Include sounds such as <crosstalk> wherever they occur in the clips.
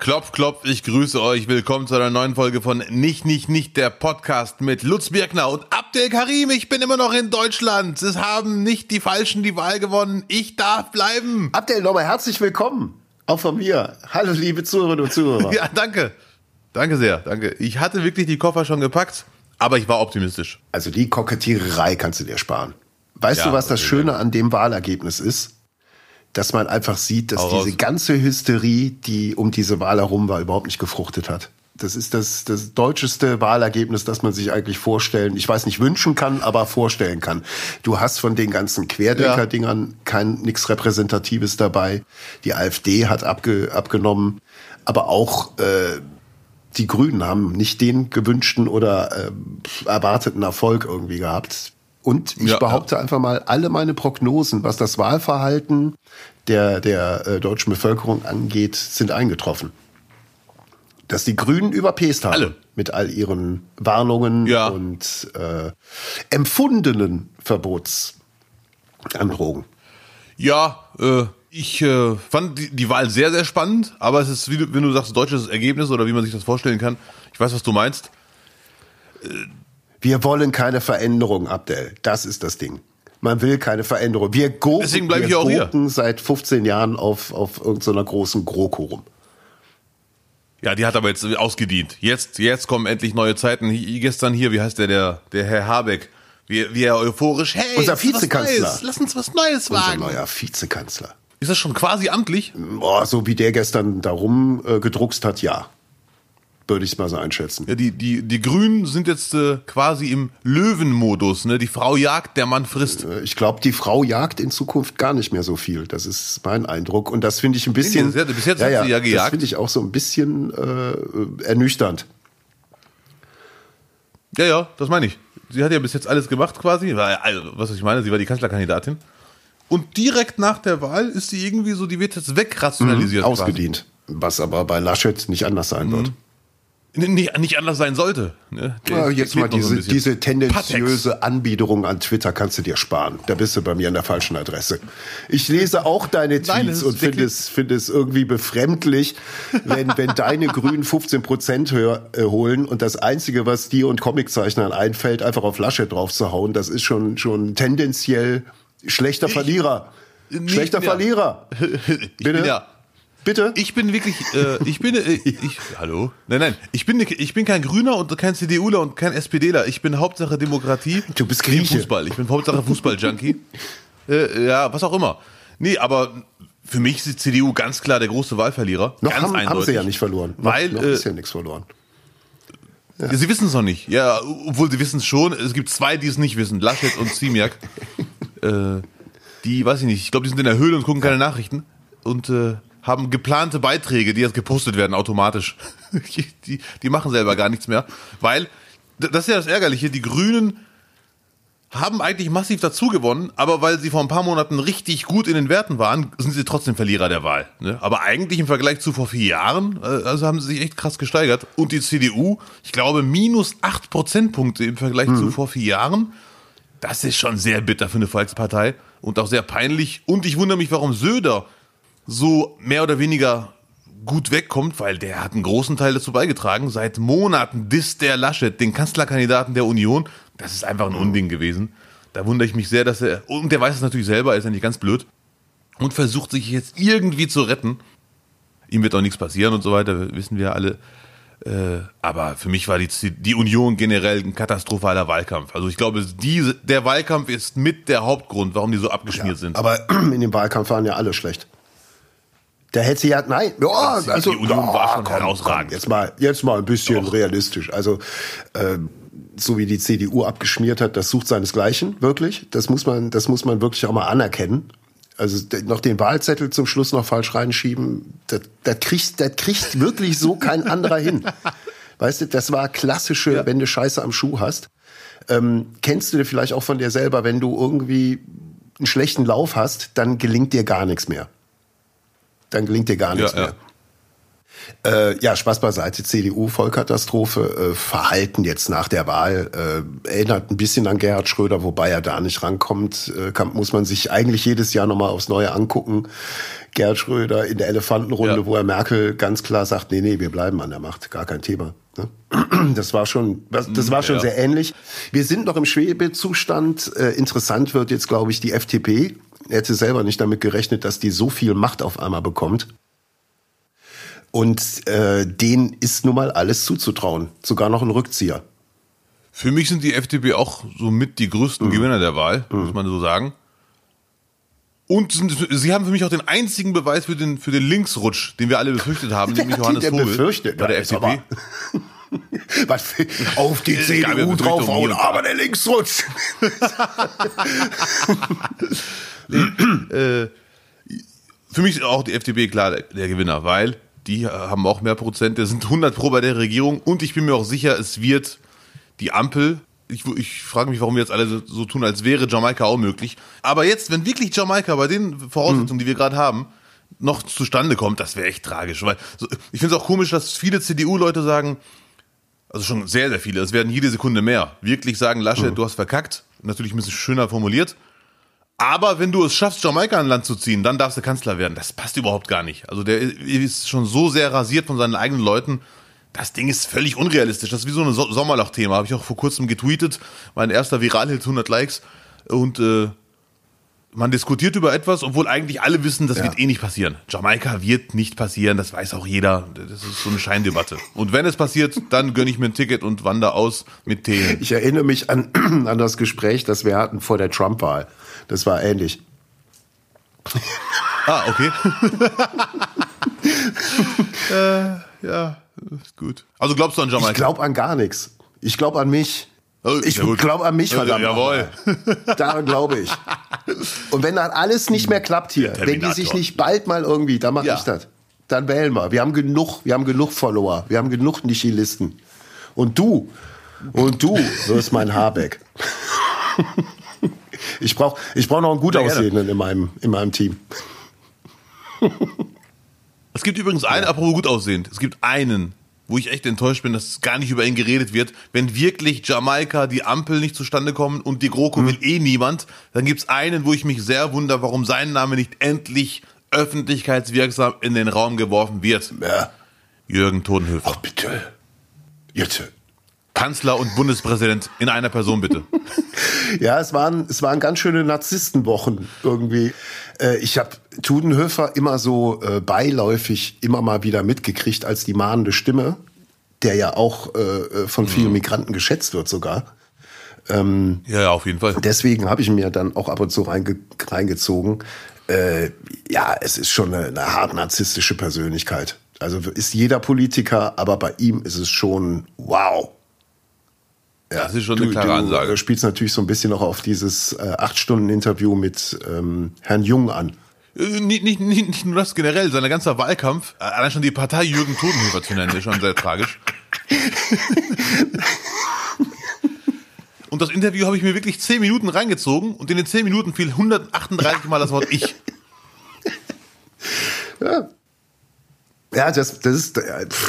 Klopf, klopf, ich grüße euch. Willkommen zu einer neuen Folge von Nicht, Nicht, Nicht, der Podcast mit Lutz Birkner und Abdel Karim. Ich bin immer noch in Deutschland. Es haben nicht die Falschen die Wahl gewonnen. Ich darf bleiben. Abdel, nochmal herzlich willkommen. Auch von mir. Hallo, liebe Zuhörerinnen und Zuhörer. <laughs> ja, danke. Danke sehr, danke. Ich hatte wirklich die Koffer schon gepackt, aber ich war optimistisch. Also die Kokettiererei kannst du dir sparen. Weißt ja, du, was das Schöne an dem Wahlergebnis ist? Dass man einfach sieht, dass diese ganze Hysterie, die um diese Wahl herum war, überhaupt nicht gefruchtet hat. Das ist das, das deutscheste Wahlergebnis, das man sich eigentlich vorstellen, ich weiß nicht wünschen kann, aber vorstellen kann. Du hast von den ganzen Querdenker-Dingern ja. kein nichts Repräsentatives dabei. Die AfD hat abge, abgenommen, aber auch äh, die Grünen haben nicht den gewünschten oder äh, erwarteten Erfolg irgendwie gehabt. Und ich ja, behaupte ja. einfach mal, alle meine Prognosen, was das Wahlverhalten der, der äh, deutschen Bevölkerung angeht, sind eingetroffen. Dass die Grünen überpest haben alle. mit all ihren Warnungen ja. und äh, empfundenen Verbotsandrohungen. Ja, äh, ich äh, fand die, die Wahl sehr, sehr spannend, aber es ist, wie du, wenn du sagst, deutsches Ergebnis oder wie man sich das vorstellen kann. Ich weiß, was du meinst. Wir wollen keine Veränderung, Abdel. Das ist das Ding. Man will keine Veränderung. Wir gucken, Deswegen ich seit 15 Jahren auf, auf irgendeiner großen GroKo rum. Ja, die hat aber jetzt ausgedient. Jetzt, jetzt kommen endlich neue Zeiten. Gestern hier, wie heißt der, der, der Herr Habeck? Wie, wie er euphorisch, hey, unser Vizekanzler. Lass uns was Neues wagen. Unser neuer Vizekanzler. Ist das schon quasi amtlich? Boah, so wie der gestern darum äh, gedruckst hat, ja würde ich es mal so einschätzen. Ja, die, die, die Grünen sind jetzt äh, quasi im Löwenmodus. Ne? Die Frau jagt, der Mann frisst. Äh, ich glaube, die Frau jagt in Zukunft gar nicht mehr so viel. Das ist mein Eindruck. Und das finde ich ein bisschen. Ja, bis jetzt ja, hat sie ja gejagt. Das finde ich auch so ein bisschen äh, ernüchternd. Ja, ja, das meine ich. Sie hat ja bis jetzt alles gemacht quasi. Also, was ich meine, sie war die Kanzlerkandidatin. Und direkt nach der Wahl ist sie irgendwie so, die wird jetzt wegrationalisiert. Mhm, ausgedient. Quasi. Was aber bei Laschet nicht anders sein mhm. wird nicht, nicht anders sein sollte. Ne? Ja, jetzt mal diese, so diese tendenziöse Patex. Anbiederung an Twitter kannst du dir sparen. Da bist du bei mir an der falschen Adresse. Ich lese auch deine Tweets Nein, und finde es, finde es irgendwie befremdlich, wenn, wenn deine Grünen 15 Prozent äh, holen und das Einzige, was dir und Comiczeichnern einfällt, einfach auf Laschet drauf zu hauen, das ist schon, schon tendenziell schlechter ich, Verlierer. Schlechter <laughs> ja. Verlierer. Bitte? Ja Bitte? Ich bin wirklich, äh, ich bin, äh, <laughs> ich, hallo? Nein, nein, ich bin, ich bin kein Grüner und kein CDUler und kein SPDler. Ich bin Hauptsache Demokratie. Du bist Grieche. Fußball. Ich bin Hauptsache Fußball-Junkie. <laughs> äh, ja, was auch immer. Nee, aber für mich ist die CDU ganz klar der große Wahlverlierer. Noch ganz haben, haben sie ja nicht verloren. Weil, noch, noch ist ja nichts verloren. Ja. Sie wissen es noch nicht. Ja, obwohl sie wissen es schon. Es gibt zwei, die es nicht wissen. Laschet und Ziemiak. <laughs> äh, die, weiß ich nicht, ich glaube, die sind in der Höhle und gucken keine Nachrichten. Und äh, haben geplante Beiträge, die jetzt gepostet werden automatisch. <laughs> die, die machen selber gar nichts mehr, weil das ist ja das Ärgerliche. Die Grünen haben eigentlich massiv dazu gewonnen, aber weil sie vor ein paar Monaten richtig gut in den Werten waren, sind sie trotzdem Verlierer der Wahl. Ne? Aber eigentlich im Vergleich zu vor vier Jahren, äh, also haben sie sich echt krass gesteigert. Und die CDU, ich glaube, minus acht Prozentpunkte im Vergleich mhm. zu vor vier Jahren. Das ist schon sehr bitter für eine Volkspartei und auch sehr peinlich. Und ich wundere mich, warum Söder so mehr oder weniger gut wegkommt, weil der hat einen großen Teil dazu beigetragen. Seit Monaten disst der Laschet, den Kanzlerkandidaten der Union. Das ist einfach ein Unding gewesen. Da wundere ich mich sehr, dass er, und der weiß es natürlich selber, ist ja nicht ganz blöd, und versucht sich jetzt irgendwie zu retten. Ihm wird auch nichts passieren und so weiter, wissen wir alle. Äh, aber für mich war die, die Union generell ein katastrophaler Wahlkampf. Also ich glaube, diese, der Wahlkampf ist mit der Hauptgrund, warum die so abgeschmiert ja, sind. Aber <clears throat> in dem Wahlkampf waren ja alle schlecht. Da hätte sie ja, nein, ja, also, also die Union oh, war schon komm, herausragend. Komm, jetzt mal, jetzt mal ein bisschen Doch. realistisch. Also, äh, so wie die CDU abgeschmiert hat, das sucht seinesgleichen, wirklich. Das muss man, das muss man wirklich auch mal anerkennen. Also noch den Wahlzettel zum Schluss noch falsch reinschieben, das, das kriegt, das kriegt wirklich so kein anderer hin. <laughs> Weißt du, das war klassische, ja. wenn du Scheiße am Schuh hast. Ähm, kennst du dir vielleicht auch von dir selber, wenn du irgendwie einen schlechten Lauf hast, dann gelingt dir gar nichts mehr dann gelingt dir gar nichts ja, mehr. Äh, ja, Spaß beiseite. CDU Vollkatastrophe. Äh, Verhalten jetzt nach der Wahl äh, erinnert ein bisschen an Gerhard Schröder, wobei er da nicht rankommt. Äh, kann, muss man sich eigentlich jedes Jahr nochmal aufs Neue angucken. Gerhard Schröder in der Elefantenrunde, ja. wo er Merkel ganz klar sagt, nee, nee, wir bleiben an der Macht, gar kein Thema. Ne? <clears throat> Das war schon, das war schon ja. sehr ähnlich. Wir sind noch im Schwebezustand. Äh, interessant wird jetzt, glaube ich, die FDP. Er hätte selber nicht damit gerechnet, dass die so viel Macht auf einmal bekommt. Und äh, denen ist nun mal alles zuzutrauen, sogar noch ein Rückzieher. Für mich sind die FDP auch somit die größten mhm. Gewinner der Wahl, mhm. muss man so sagen. Und sind, sie haben für mich auch den einzigen Beweis für den, für den Linksrutsch, den wir alle befürchtet haben, <laughs> nämlich Johannes Vogel befürchtet? bei der FDP. <laughs> Was auf die CDU draufhauen, aber der Linksrutsch. <laughs> äh, für mich ist auch die FDP klar der, Gewinner, weil die haben auch mehr Prozent, der sind 100 pro bei der Regierung und ich bin mir auch sicher, es wird die Ampel ich, ich frage mich, warum wir jetzt alle so, so, tun, als wäre Jamaika auch möglich. Aber jetzt, wenn wirklich Jamaika bei den Voraussetzungen, mhm. die wir gerade haben, noch zustande kommt, das wäre echt tragisch. Weil so, ich finde es auch komisch, dass viele CDU-Leute sagen, also schon sehr, sehr viele, es werden jede Sekunde mehr, wirklich sagen, Laschet, mhm. du hast verkackt. Natürlich ein bisschen schöner formuliert. Aber wenn du es schaffst, Jamaika an Land zu ziehen, dann darfst du Kanzler werden. Das passt überhaupt gar nicht. Also der ist schon so sehr rasiert von seinen eigenen Leuten. Das Ding ist völlig unrealistisch. Das ist wie so ein so Sommerloch-Thema. Habe ich auch vor kurzem getweetet. Mein erster Viral-Hit 100 Likes. Und äh, man diskutiert über etwas, obwohl eigentlich alle wissen, das ja. wird eh nicht passieren. Jamaika wird nicht passieren, das weiß auch jeder. Das ist so eine Scheindebatte. Und wenn es passiert, dann gönne ich mir ein Ticket und wandere aus mit Tee. Ich erinnere mich an, <clears throat> an das Gespräch, das wir hatten vor der Trump-Wahl. Das war ähnlich. Ah, okay. <laughs> äh, ja, ist gut. Also glaubst du an Jamaika? Ich glaube an gar nichts. Ich glaube an mich. Oh, ich glaube an mich, verdammt. Jawohl. <laughs> Daran glaube ich. Und wenn dann alles nicht mehr klappt hier, wenn die sich nicht bald mal irgendwie, dann mache ja. ich das. Dann wählen wir. Wir haben genug, wir haben genug Follower, wir haben genug Nichilisten. Und du, und du wirst mein Habeck. <laughs> Ich brauche ich brauch noch einen gut aussehenden in meinem, in meinem Team. Es gibt übrigens einen, ja. apropos gut aussehend, es gibt einen, wo ich echt enttäuscht bin, dass gar nicht über ihn geredet wird. Wenn wirklich Jamaika die Ampel nicht zustande kommen und die GroKo mhm. will eh niemand, dann gibt es einen, wo ich mich sehr wundere, warum sein Name nicht endlich öffentlichkeitswirksam in den Raum geworfen wird. Ja. Jürgen Todenhöfer. Ach bitte. Jetzt. Kanzler und Bundespräsident in einer Person, bitte. <laughs> ja, es waren, es waren ganz schöne Narzisstenwochen irgendwie. Äh, ich habe Tudenhöfer immer so äh, beiläufig immer mal wieder mitgekriegt als die mahnende Stimme, der ja auch äh, von vielen mhm. Migranten geschätzt wird sogar. Ähm, ja, ja, auf jeden Fall. Deswegen habe ich mir dann auch ab und zu reinge reingezogen. Äh, ja, es ist schon eine, eine hart narzisstische Persönlichkeit. Also ist jeder Politiker, aber bei ihm ist es schon wow. Ja, das ist schon eine klare Ansage. Du spielst natürlich so ein bisschen noch auf dieses äh, acht Stunden Interview mit ähm, Herrn Jung an. Äh, nicht, nicht, nicht, nicht nur das generell, sein ganzer Wahlkampf, äh, allein schon die Partei Jürgen Todenhöfer zu nennen, ist schon sehr tragisch. und das Interview habe ich mir wirklich zehn Minuten reingezogen und in den zehn Minuten fiel 138 Mal das Wort Ich. Ja, ja, das, das ist,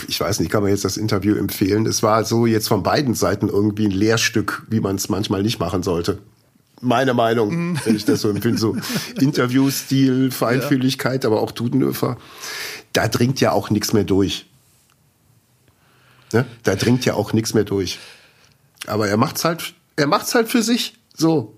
ich weiß nicht, kann man jetzt das Interview empfehlen. Es war so jetzt von beiden Seiten irgendwie ein Lehrstück, wie man es manchmal nicht machen sollte. Meine Meinung, wenn ich das so empfinde, so <laughs> Interviewstil, Feinfühligkeit, ja. aber auch Dudenöfer. Da dringt ja auch nichts mehr durch. Ne? Da dringt ja auch nichts mehr durch. Aber er macht's halt, er macht's halt für sich. So.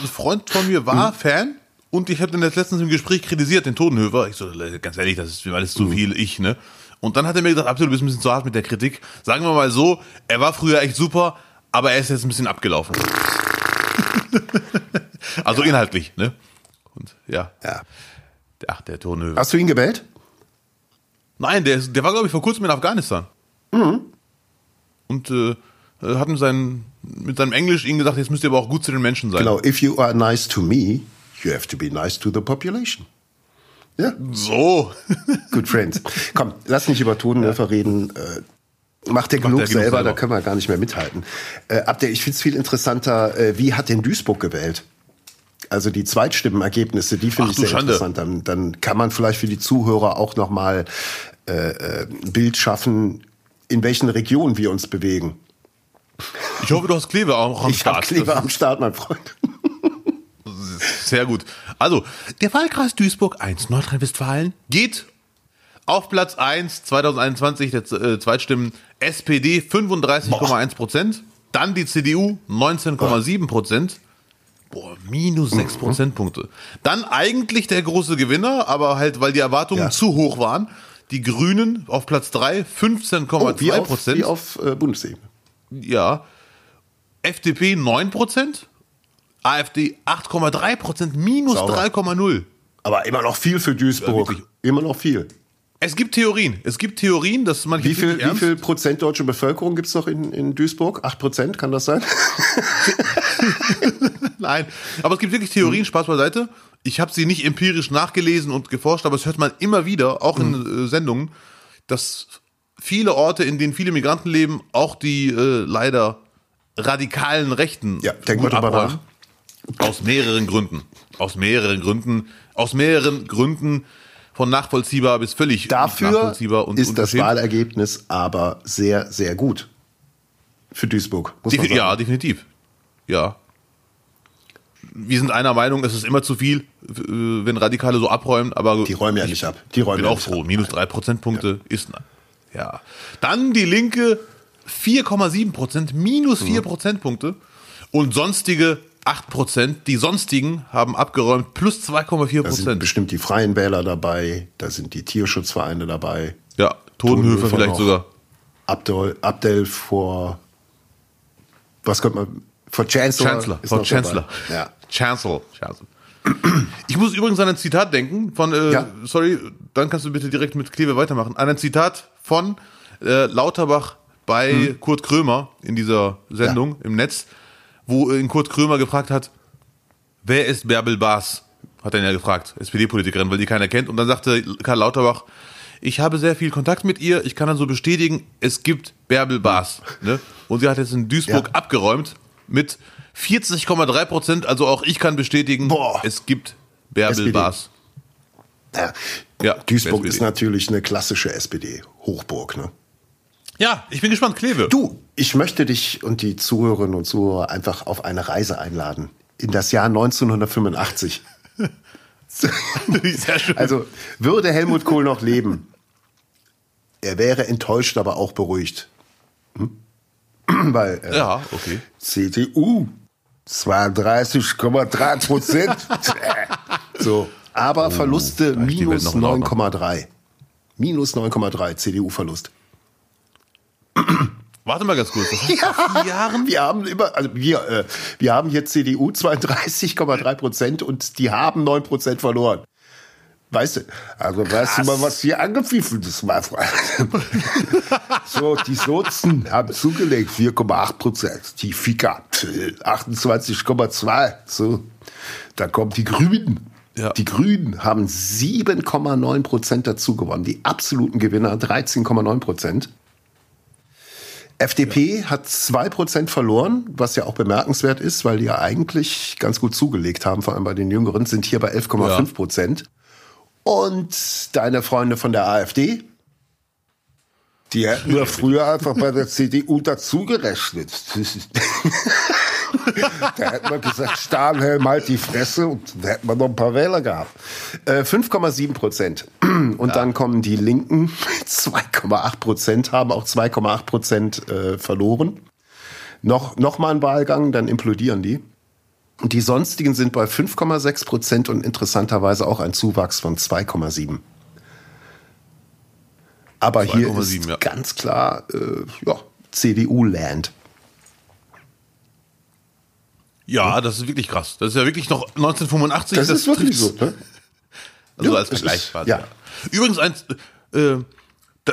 Ein Freund von mir war hm. Fan und ich habe den letztens im Gespräch kritisiert, den Totenhöfer. Ich so, ganz ehrlich, das ist mir alles zu mhm. viel, ich, ne? Und dann hat er mir gesagt, absolut, du bist ein bisschen zu hart mit der Kritik. Sagen wir mal so, er war früher echt super, aber er ist jetzt ein bisschen abgelaufen. <laughs> also ja. inhaltlich, ne? Und ja. Ja. Ach, der Totenhöfer. Hast du ihn gewählt? Nein, der, der war, glaube ich, vor kurzem in Afghanistan. Mhm. Und äh, hat mit, seinen, mit seinem Englisch ihnen gesagt, jetzt müsst ihr aber auch gut zu den Menschen sein. Genau, if you are nice to me, you have to be nice to the population. Ja. So. <laughs> Good friends. Komm, lass nicht über Totenhöfer ja. reden. Äh, macht der genug, selber, selber, da können wir gar nicht mehr mithalten. Äh, Abder, ich finde es viel interessanter, äh, wie hat denn Duisburg gewählt? also die Zweitstimmenergebnisse, die finde ich sehr Schande. interessant. Dann, dann kann man vielleicht für die Zuhörer auch nochmal äh, äh, ein Bild schaffen, in welchen Regionen wir uns bewegen. Ich hoffe, du hast Kleve auch am ich Start. Ich habe Kleve am Start, mein Freund. Sehr gut. Also, der Wahlkreis Duisburg 1 Nordrhein-Westfalen geht auf Platz 1 2021 der äh, Zweitstimmen SPD 35,1 Prozent, dann die CDU 19,7 Prozent. Boah, minus 6 mhm. Prozentpunkte. Dann eigentlich der große Gewinner, aber halt, weil die Erwartungen ja. zu hoch waren, die Grünen auf Platz 3 15,2 Prozent. Oh, wie auf, wie auf äh, Bundesebene. Ja. FDP 9 Prozent, AfD 8,3 Prozent, minus 3,0. Aber immer noch viel für Duisburg. Ja, immer noch viel. Es gibt Theorien. Es gibt Theorien, dass man wie viel, wie viel Prozent deutsche Bevölkerung gibt es noch in, in Duisburg? Acht Prozent, kann das sein? <laughs> Nein, aber es gibt wirklich Theorien, Spaß beiseite. Ich habe sie nicht empirisch nachgelesen und geforscht, aber es hört man immer wieder, auch in mhm. äh, Sendungen, dass viele Orte, in denen viele Migranten leben, auch die äh, leider radikalen Rechten ja, denk gut abräumen. Aus mehreren Gründen. Aus mehreren Gründen. Aus mehreren Gründen von nachvollziehbar bis völlig Dafür nachvollziehbar und ist das Wahlergebnis aber sehr, sehr gut für Duisburg. Defin ja, definitiv. Ja. Wir sind einer Meinung, es ist immer zu viel, äh, wenn Radikale so abräumen, aber. Die räumen ja nicht ab. Die räumen bin ja auch froh. Ab. Minus drei Prozentpunkte ja. ist, ja. Dann die Linke 4,7 Prozent, minus vier mhm. Prozentpunkte und sonstige 8 Prozent. Die sonstigen haben abgeräumt plus 2,4 Prozent. Da sind bestimmt die Freien Wähler dabei, da sind die Tierschutzvereine dabei. Ja, Totenhöfe vielleicht sogar. Abdel, Abdel vor, was könnte man, vor Chancellor. Chancellor, vor Chancellor. Ja. Chancellor. Chancellor. Ich muss übrigens an ein Zitat denken von, äh, ja. sorry, dann kannst du bitte direkt mit Kleve weitermachen. An ein Zitat von äh, Lauterbach bei hm. Kurt Krömer in dieser Sendung ja. im Netz wo ihn Kurt Krömer gefragt hat, wer ist Bärbel Baas? Hat er ihn ja gefragt, SPD-Politikerin, weil die keiner kennt. Und dann sagte Karl Lauterbach, ich habe sehr viel Kontakt mit ihr, ich kann dann so bestätigen, es gibt Bärbel Baas. Ne? Und sie hat jetzt in Duisburg ja. abgeräumt mit 40,3 Prozent. Also auch ich kann bestätigen, Boah. es gibt Bärbel Baas. Ja, ja, Duisburg SPD. ist natürlich eine klassische SPD-Hochburg. Ne? Ja, ich bin gespannt, Kleve. Du, ich möchte dich und die Zuhörerinnen und Zuhörer einfach auf eine Reise einladen. In das Jahr 1985. <laughs> Sehr schön. Also würde Helmut Kohl noch leben, er wäre enttäuscht, aber auch beruhigt. Hm? <clears throat> Weil äh, ja, okay. CDU 32,3 Prozent. <laughs> so, aber oh, Verluste minus 9,3. Minus 9,3 CDU-Verlust. <clears throat> Warte mal ganz kurz. Das heißt, <laughs> ja, Jahren? Wir haben immer, also wir, äh, wir haben jetzt CDU 32,3 Prozent und die haben 9 Prozent verloren. Weißt du, also Krass. weißt du mal, was hier angepfiffen ist, Freund. <laughs> so, die Sozen haben zugelegt, 4,8 Prozent. Die Fika, 28,2. So, da kommen die Grünen. Ja. Die Grünen haben 7,9 Prozent dazu gewonnen. Die absoluten Gewinner 13,9 Prozent. FDP ja. hat 2% verloren, was ja auch bemerkenswert ist, weil die ja eigentlich ganz gut zugelegt haben, vor allem bei den Jüngeren, sind hier bei 11,5 Prozent. Ja. Und deine Freunde von der AfD, die hätten ja früher einfach bei der CDU dazugerechnet. <laughs> da hätte man gesagt, Stahlhelm halt die Fresse und da hätten wir noch ein paar Wähler gehabt. Äh, 5,7 Prozent. <clears throat> Und ja. dann kommen die Linken <laughs> mit 2,8 Prozent, haben auch 2,8 Prozent äh, verloren. Noch, noch mal ein Wahlgang, dann implodieren die. Und die sonstigen sind bei 5,6 Prozent und interessanterweise auch ein Zuwachs von 2,7. Aber hier ist ja. ganz klar äh, ja, CDU-Land. Ja, das ist wirklich krass. Das ist ja wirklich noch 1985. Das, das ist wirklich so. Ne? Also ja, als Vergleich quasi. Ja. Übrigens eins, äh, da,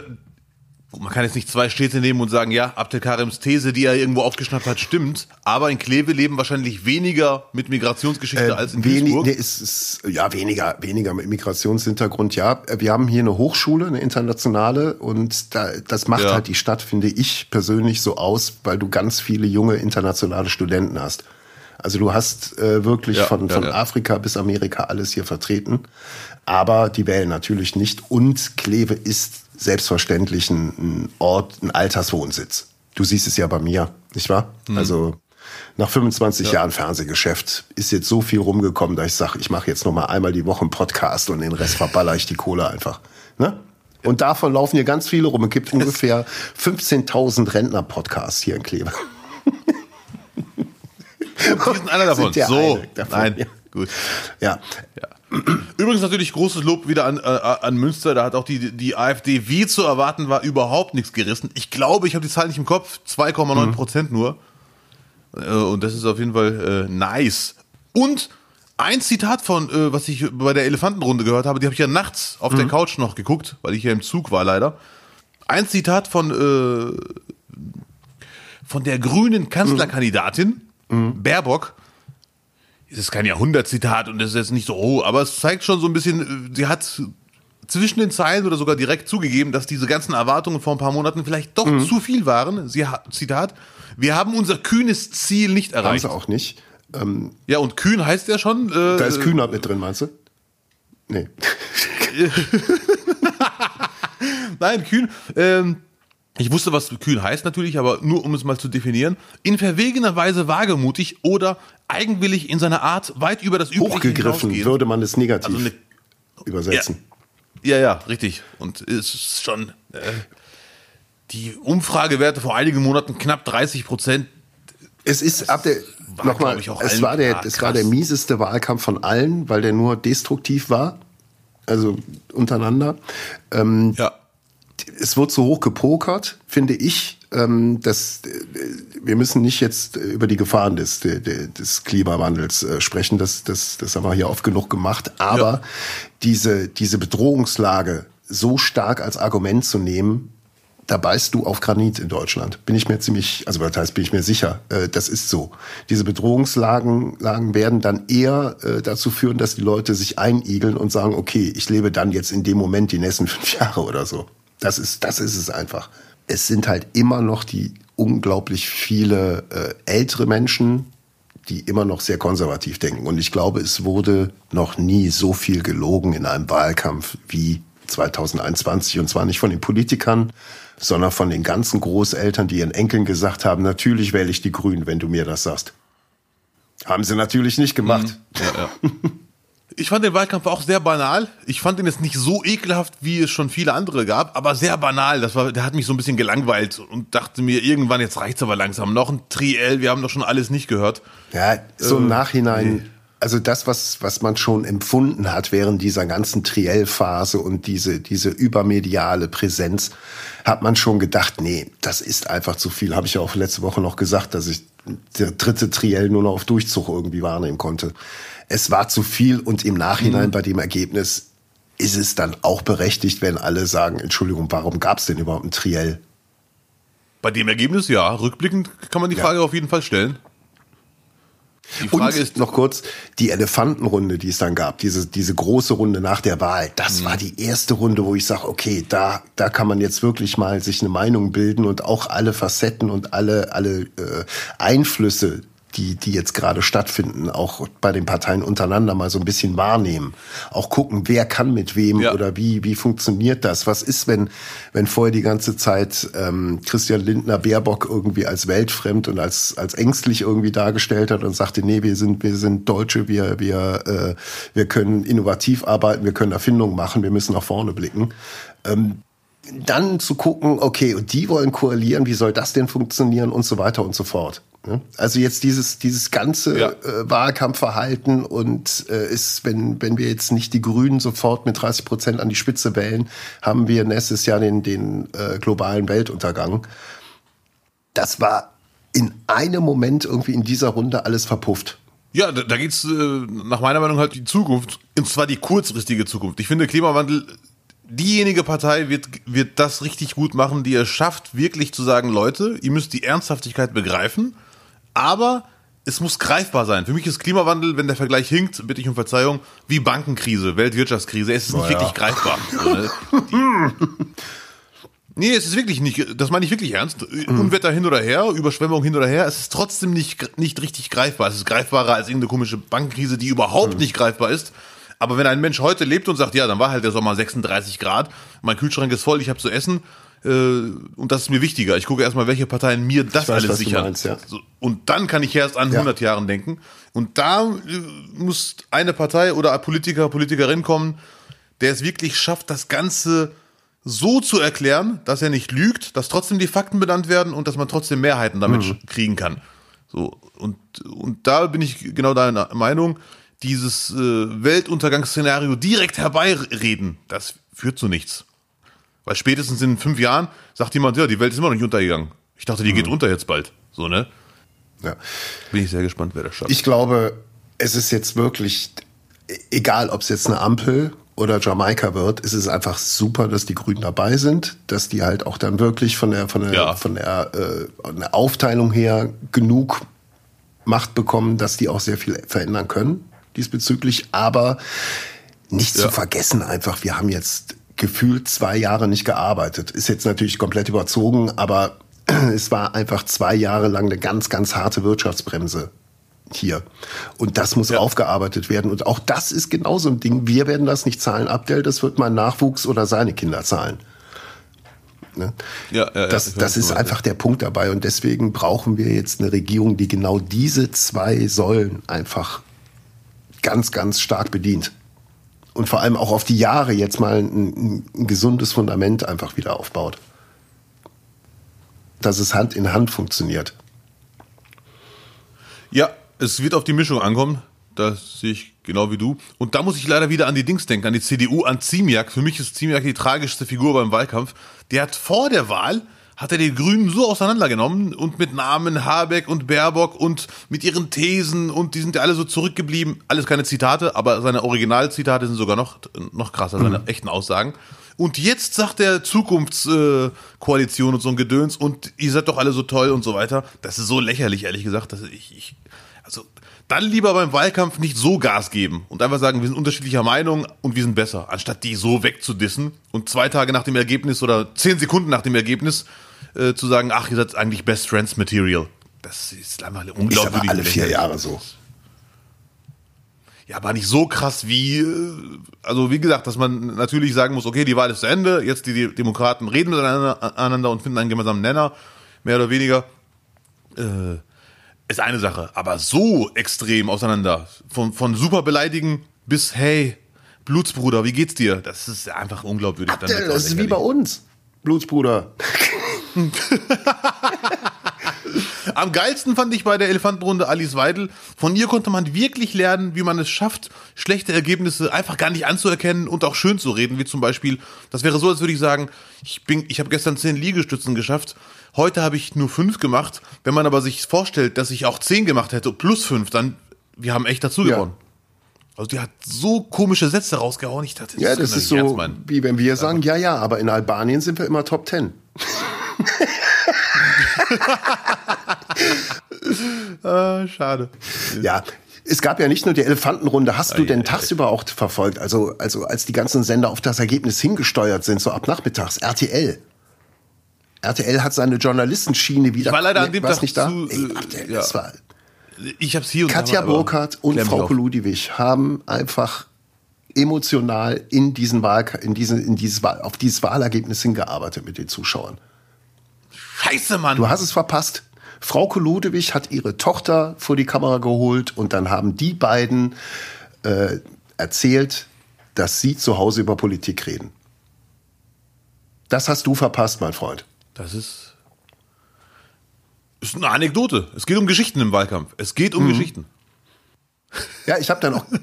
man kann jetzt nicht zwei Städte nehmen und sagen, ja, Abdelkarims These, die er irgendwo aufgeschnappt hat, stimmt. Aber in Kleve leben wahrscheinlich weniger mit Migrationsgeschichte äh, als in wenig, Duisburg. Nee, ist, ist, ja, weniger, weniger mit Migrationshintergrund. Ja, wir haben hier eine Hochschule, eine internationale, und da, das macht ja. halt die Stadt, finde ich persönlich, so aus, weil du ganz viele junge internationale Studenten hast. Also du hast äh, wirklich ja, von, von ja, ja. Afrika bis Amerika alles hier vertreten. Aber die wählen natürlich nicht. Und Kleve ist selbstverständlich ein, ein Ort, ein Alterswohnsitz. Du siehst es ja bei mir, nicht wahr? Mhm. Also nach 25 Jahren Fernsehgeschäft ist jetzt so viel rumgekommen, dass ich sage, ich mache jetzt noch mal einmal die Woche einen Podcast und den Rest verballer ich die Kohle einfach. Ne? Und davon laufen hier ganz viele rum. Es gibt ungefähr 15.000 Rentner-Podcasts hier in Kleve. <laughs> <laughs> Die sind einer davon. Sind so, davon. nein, ja. gut. Ja. ja. Übrigens natürlich großes Lob wieder an, äh, an Münster. Da hat auch die, die AfD, wie zu erwarten war, überhaupt nichts gerissen. Ich glaube, ich habe die Zahl nicht im Kopf, 2,9 Prozent mhm. nur. Äh, und das ist auf jeden Fall äh, nice. Und ein Zitat von, äh, was ich bei der Elefantenrunde gehört habe, die habe ich ja nachts auf mhm. der Couch noch geguckt, weil ich ja im Zug war leider. Ein Zitat von, äh, von der grünen Kanzlerkandidatin, mhm. Baerbock. Es ist kein Jahrhundertzitat und das ist jetzt nicht so, oh, aber es zeigt schon so ein bisschen, äh, sie hat zwischen den Zeilen oder sogar direkt zugegeben, dass diese ganzen Erwartungen vor ein paar Monaten vielleicht doch mhm. zu viel waren. Sie hat, Zitat, wir haben unser kühnes Ziel nicht erreicht. Haben sie auch nicht. Ähm, ja, und kühn heißt ja schon. Äh, da ist Kühnert mit drin, meinst du? Nee. <laughs> Nein, kühn. Ähm, ich wusste, was kühn heißt natürlich, aber nur um es mal zu definieren. In verwegener Weise wagemutig oder eigenwillig in seiner Art weit über das Übliche Hochgegriffen würde man es negativ also ne, übersetzen. Ja, ja, ja, richtig. Und es ist schon äh, die Umfragewerte vor einigen Monaten knapp 30 Prozent. Es ist ab der nochmal, es war der, es war der mieseste Wahlkampf von allen, weil der nur destruktiv war, also untereinander. Ähm, ja. Es wurde zu hoch gepokert, finde ich. Ähm, dass, äh, wir müssen nicht jetzt über die Gefahren des, des Klimawandels äh, sprechen, das, das, das haben wir hier oft genug gemacht. Aber ja. diese, diese Bedrohungslage so stark als Argument zu nehmen, da beißt du auf Granit in Deutschland. Bin ich mir ziemlich, also das heißt, bin ich mir sicher, äh, das ist so. Diese Bedrohungslagen Lagen werden dann eher äh, dazu führen, dass die Leute sich einigeln und sagen, okay, ich lebe dann jetzt in dem Moment die nächsten fünf <laughs> Jahre oder so. Das ist, das ist es einfach. Es sind halt immer noch die unglaublich viele äh, ältere Menschen, die immer noch sehr konservativ denken. Und ich glaube, es wurde noch nie so viel gelogen in einem Wahlkampf wie 2021. Und zwar nicht von den Politikern, sondern von den ganzen Großeltern, die ihren Enkeln gesagt haben, natürlich wähle ich die Grünen, wenn du mir das sagst. Haben sie natürlich nicht gemacht. Mhm. Ja, ja. <laughs> Ich fand den Wahlkampf auch sehr banal. Ich fand ihn jetzt nicht so ekelhaft, wie es schon viele andere gab, aber sehr banal. Das war, der hat mich so ein bisschen gelangweilt und dachte mir, irgendwann, jetzt reicht's aber langsam. Noch ein Triell, wir haben doch schon alles nicht gehört. Ja, so im äh, Nachhinein. Nee also das, was, was man schon empfunden hat während dieser ganzen Triell-Phase und diese, diese übermediale Präsenz, hat man schon gedacht, nee, das ist einfach zu viel. Habe ich ja auch letzte Woche noch gesagt, dass ich der dritte Triell nur noch auf Durchzug irgendwie wahrnehmen konnte. Es war zu viel und im Nachhinein mhm. bei dem Ergebnis ist es dann auch berechtigt, wenn alle sagen, Entschuldigung, warum gab es denn überhaupt ein Triell? Bei dem Ergebnis ja. Rückblickend kann man die Frage ja. auf jeden Fall stellen. Die Frage und ist noch kurz, die Elefantenrunde, die es dann gab, diese, diese große Runde nach der Wahl, das mhm. war die erste Runde, wo ich sage, okay, da, da kann man jetzt wirklich mal sich eine Meinung bilden und auch alle Facetten und alle, alle äh, Einflüsse die, die jetzt gerade stattfinden, auch bei den Parteien untereinander mal so ein bisschen wahrnehmen. Auch gucken, wer kann mit wem ja. oder wie, wie funktioniert das? Was ist, wenn, wenn vorher die ganze Zeit ähm, Christian Lindner Baerbock irgendwie als weltfremd und als, als ängstlich irgendwie dargestellt hat und sagte, nee, wir sind, wir sind Deutsche, wir, wir, äh, wir können innovativ arbeiten, wir können Erfindungen machen, wir müssen nach vorne blicken. Ähm, dann zu gucken, okay, und die wollen koalieren, wie soll das denn funktionieren und so weiter und so fort. Ne? Also jetzt dieses, dieses ganze ja. äh, Wahlkampfverhalten und äh, ist, wenn, wenn wir jetzt nicht die Grünen sofort mit 30 Prozent an die Spitze wählen, haben wir nächstes Jahr den, den äh, globalen Weltuntergang. Das war in einem Moment irgendwie in dieser Runde alles verpufft. Ja, da, da geht's äh, nach meiner Meinung halt die Zukunft, und zwar die kurzfristige Zukunft. Ich finde, Klimawandel diejenige Partei wird, wird das richtig gut machen, die es schafft, wirklich zu sagen, Leute, ihr müsst die Ernsthaftigkeit begreifen aber es muss greifbar sein. Für mich ist Klimawandel, wenn der Vergleich hinkt, bitte ich um Verzeihung, wie Bankenkrise, Weltwirtschaftskrise. Es ist nicht oh, wirklich greifbar. <laughs> Nee, es ist wirklich nicht, das meine ich wirklich ernst. Mhm. Unwetter hin oder her, Überschwemmung hin oder her, es ist trotzdem nicht, nicht richtig greifbar. Es ist greifbarer als irgendeine komische Bankenkrise, die überhaupt mhm. nicht greifbar ist. Aber wenn ein Mensch heute lebt und sagt, ja, dann war halt der Sommer 36 Grad, mein Kühlschrank ist voll, ich habe zu essen, äh, und das ist mir wichtiger. Ich gucke erstmal, welche Parteien mir das weiß, alles sichern. Meinst, ja. und dann kann ich erst an ja. 100 Jahren denken. Und da äh, muss eine Partei oder ein Politiker, Politikerin kommen, der es wirklich schafft, das Ganze so zu erklären, dass er nicht lügt, dass trotzdem die Fakten benannt werden und dass man trotzdem Mehrheiten damit mhm. kriegen kann. So und und da bin ich genau deiner Meinung. Dieses äh, Weltuntergangsszenario direkt herbeireden, das führt zu nichts. Weil spätestens in fünf Jahren sagt jemand, ja, die Welt ist immer noch nicht untergegangen. Ich dachte, die mhm. geht unter jetzt bald. So, ne? Ja. Bin ich sehr gespannt, wer das schafft. Ich glaube, es ist jetzt wirklich, egal ob es jetzt eine Ampel oder Jamaika wird, ist es einfach super, dass die Grünen dabei sind, dass die halt auch dann wirklich von der von der ja. von der, äh, der Aufteilung her genug Macht bekommen, dass die auch sehr viel verändern können diesbezüglich. Aber nicht ja. zu vergessen einfach, wir haben jetzt gefühlt zwei Jahre nicht gearbeitet. Ist jetzt natürlich komplett überzogen, aber <clears throat> es war einfach zwei Jahre lang eine ganz, ganz harte Wirtschaftsbremse hier. Und das muss ja. aufgearbeitet werden. Und auch das ist genauso ein Ding. Wir werden das nicht zahlen, Abdel, das wird mein Nachwuchs oder seine Kinder zahlen. Ne? Ja, ja, das, ja, das ist einfach der Punkt dabei. Und deswegen brauchen wir jetzt eine Regierung, die genau diese zwei Säulen einfach ganz, ganz stark bedient. Und vor allem auch auf die Jahre jetzt mal ein, ein gesundes Fundament einfach wieder aufbaut. Dass es Hand in Hand funktioniert. Ja, es wird auf die Mischung ankommen. Das sehe ich genau wie du. Und da muss ich leider wieder an die Dings denken, an die CDU, an Ziemiak. Für mich ist Ziemiak die tragischste Figur beim Wahlkampf. Der hat vor der Wahl hat er die Grünen so auseinandergenommen und mit Namen Habeck und Baerbock und mit ihren Thesen und die sind ja alle so zurückgeblieben. Alles keine Zitate, aber seine Originalzitate sind sogar noch, noch krasser, seine mhm. echten Aussagen. Und jetzt sagt der Zukunftskoalition und so ein Gedöns und ihr seid doch alle so toll und so weiter. Das ist so lächerlich, ehrlich gesagt, dass ich, ich also dann lieber beim Wahlkampf nicht so Gas geben und einfach sagen, wir sind unterschiedlicher Meinung und wir sind besser, anstatt die so wegzudissen und zwei Tage nach dem Ergebnis oder zehn Sekunden nach dem Ergebnis äh, zu sagen, ach, ihr seid eigentlich Best Friends Material. Das ist einfach unglaublich. Ist aber alle vier Jahre so. Ja, aber nicht so krass wie, äh, also wie gesagt, dass man natürlich sagen muss, okay, die Wahl ist zu Ende, jetzt die Demokraten reden miteinander und finden einen gemeinsamen Nenner, mehr oder weniger. Äh, ist eine Sache, aber so extrem auseinander, von, von super beleidigen bis, hey, Blutsbruder, wie geht's dir? Das ist einfach unglaubwürdig. Abdel, das ist wie bei uns, Blutsbruder. <laughs> Am geilsten fand ich bei der Elefantenrunde Alice Weidel. Von ihr konnte man wirklich lernen, wie man es schafft, schlechte Ergebnisse einfach gar nicht anzuerkennen und auch schön zu reden, wie zum Beispiel, das wäre so, als würde ich sagen, ich bin, ich habe gestern zehn Liegestützen geschafft Heute habe ich nur fünf gemacht. Wenn man aber sich vorstellt, dass ich auch zehn gemacht hätte, plus fünf, dann, wir haben echt dazu gewonnen. Ja. Also die hat so komische Sätze rausgehauen. Ich dachte, das ja, das ist so, wie wenn wir sagen, ja, ja, aber in Albanien sind wir immer Top Ten. <laughs> <laughs> ah, schade. Ja, es gab ja nicht nur die Elefantenrunde. Hast du denn tagsüber auch verfolgt? Also, also als die ganzen Sender auf das Ergebnis hingesteuert sind, so ab nachmittags, RTL. RTL hat seine Journalistenschiene wieder. Ich war leider an dem Tag nicht da. Zu, Ey, Abdel, ja. das war ich hab's hier und Katja Burkhardt und Frau Ludwig haben einfach emotional in diesen Wahl, in diesen, in dieses Wahl, auf dieses Wahlergebnis hingearbeitet mit den Zuschauern. Scheiße, Mann. Du hast es verpasst. Frau Ludwig hat ihre Tochter vor die Kamera geholt und dann haben die beiden äh, erzählt, dass sie zu Hause über Politik reden. Das hast du verpasst, mein Freund. Das ist, ist eine Anekdote. Es geht um Geschichten im Wahlkampf. Es geht um mhm. Geschichten. Ja, ich habe dann auch. <laughs>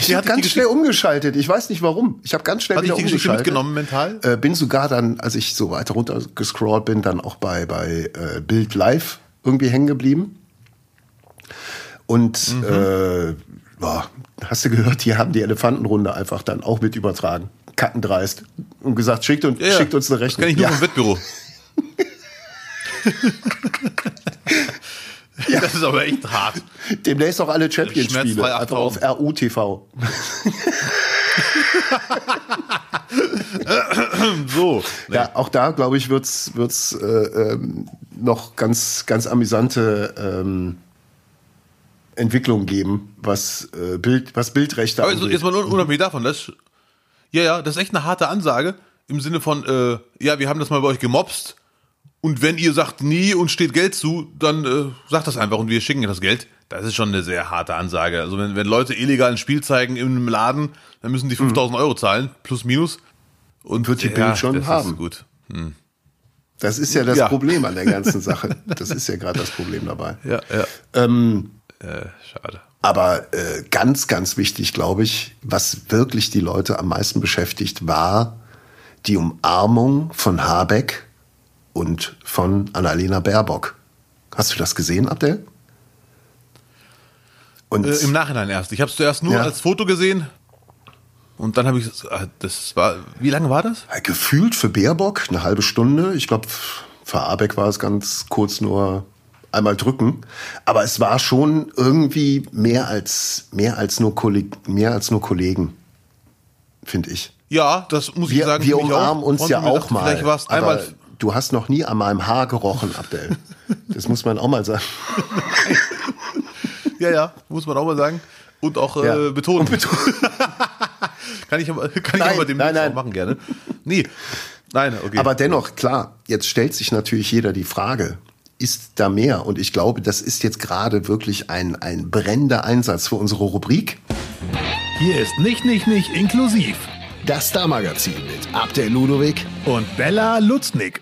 Ich habe ganz schnell umgeschaltet. Ich weiß nicht warum. Ich habe ganz schnell Hat wieder ich die umgeschaltet. mitgenommen mental? Äh, bin sogar dann, als ich so weiter runter gescrollt bin, dann auch bei bei äh, Bild Live irgendwie hängen geblieben. Und mhm. äh, boah, hast du gehört, die haben die Elefantenrunde einfach dann auch mit übertragen. Kackendreist. Und gesagt, schickt, und, ja, schickt uns eine Rechnung. Das kann ich nur ja. im Wettbüro. <laughs> <laughs> ja. Das ist aber echt hart. Demnächst auch alle Champions-Spiele. Einfach auf RUTV. <laughs> so. Nee. Ja, auch da, glaube ich, wird's wird's äh, ähm, noch ganz, ganz amüsante ähm, Entwicklungen geben, was, äh, Bild, was Bildrechte Aber angeht. jetzt mal unabhängig davon, das, ja, ja, das ist echt eine harte Ansage im Sinne von, äh, ja, wir haben das mal bei euch gemobst und wenn ihr sagt nie und steht Geld zu, dann äh, sagt das einfach und wir schicken das Geld. Das ist schon eine sehr harte Ansage. Also wenn, wenn Leute illegal ein Spiel zeigen in einem Laden, dann müssen die 5000 mhm. Euro zahlen, plus minus. Und wird die Bild schon das haben. Ist gut. Hm. Das ist ja das ja. Problem an der ganzen <laughs> Sache. Das ist ja gerade das Problem dabei. Ja, ja. Ähm, äh, schade. Aber äh, ganz, ganz wichtig, glaube ich, was wirklich die Leute am meisten beschäftigt, war die Umarmung von Habeck und von Annalena Baerbock. Hast du das gesehen, Abdel? Und äh, Im Nachhinein erst. Ich habe es zuerst nur ja. als Foto gesehen. Und dann habe ich, äh, das war, wie lange war das? Gefühlt für Baerbock eine halbe Stunde. Ich glaube, für Abeck war es ganz kurz nur einmal drücken. Aber es war schon irgendwie mehr als, mehr als nur, Kolleg mehr als nur Kollegen, finde ich. Ja, das muss wir, ich sagen. Wir umarmen uns ja auch gedacht, mal. Vielleicht war es einmal. Du hast noch nie an meinem Haar gerochen, Abdel. Das muss man auch mal sagen. <laughs> ja, ja, muss man auch mal sagen. Und auch ja. äh, betonen. Und betonen. <laughs> kann ich aber, kann nein, ich aber dem nein, nein. machen gerne. Nee. Nein, okay. Aber dennoch, klar, jetzt stellt sich natürlich jeder die Frage, ist da mehr? Und ich glaube, das ist jetzt gerade wirklich ein, ein brennender Einsatz für unsere Rubrik. Hier ist nicht, nicht, nicht inklusiv. Das Star-Magazin mit Abdel Ludovic und Bella Lutznik.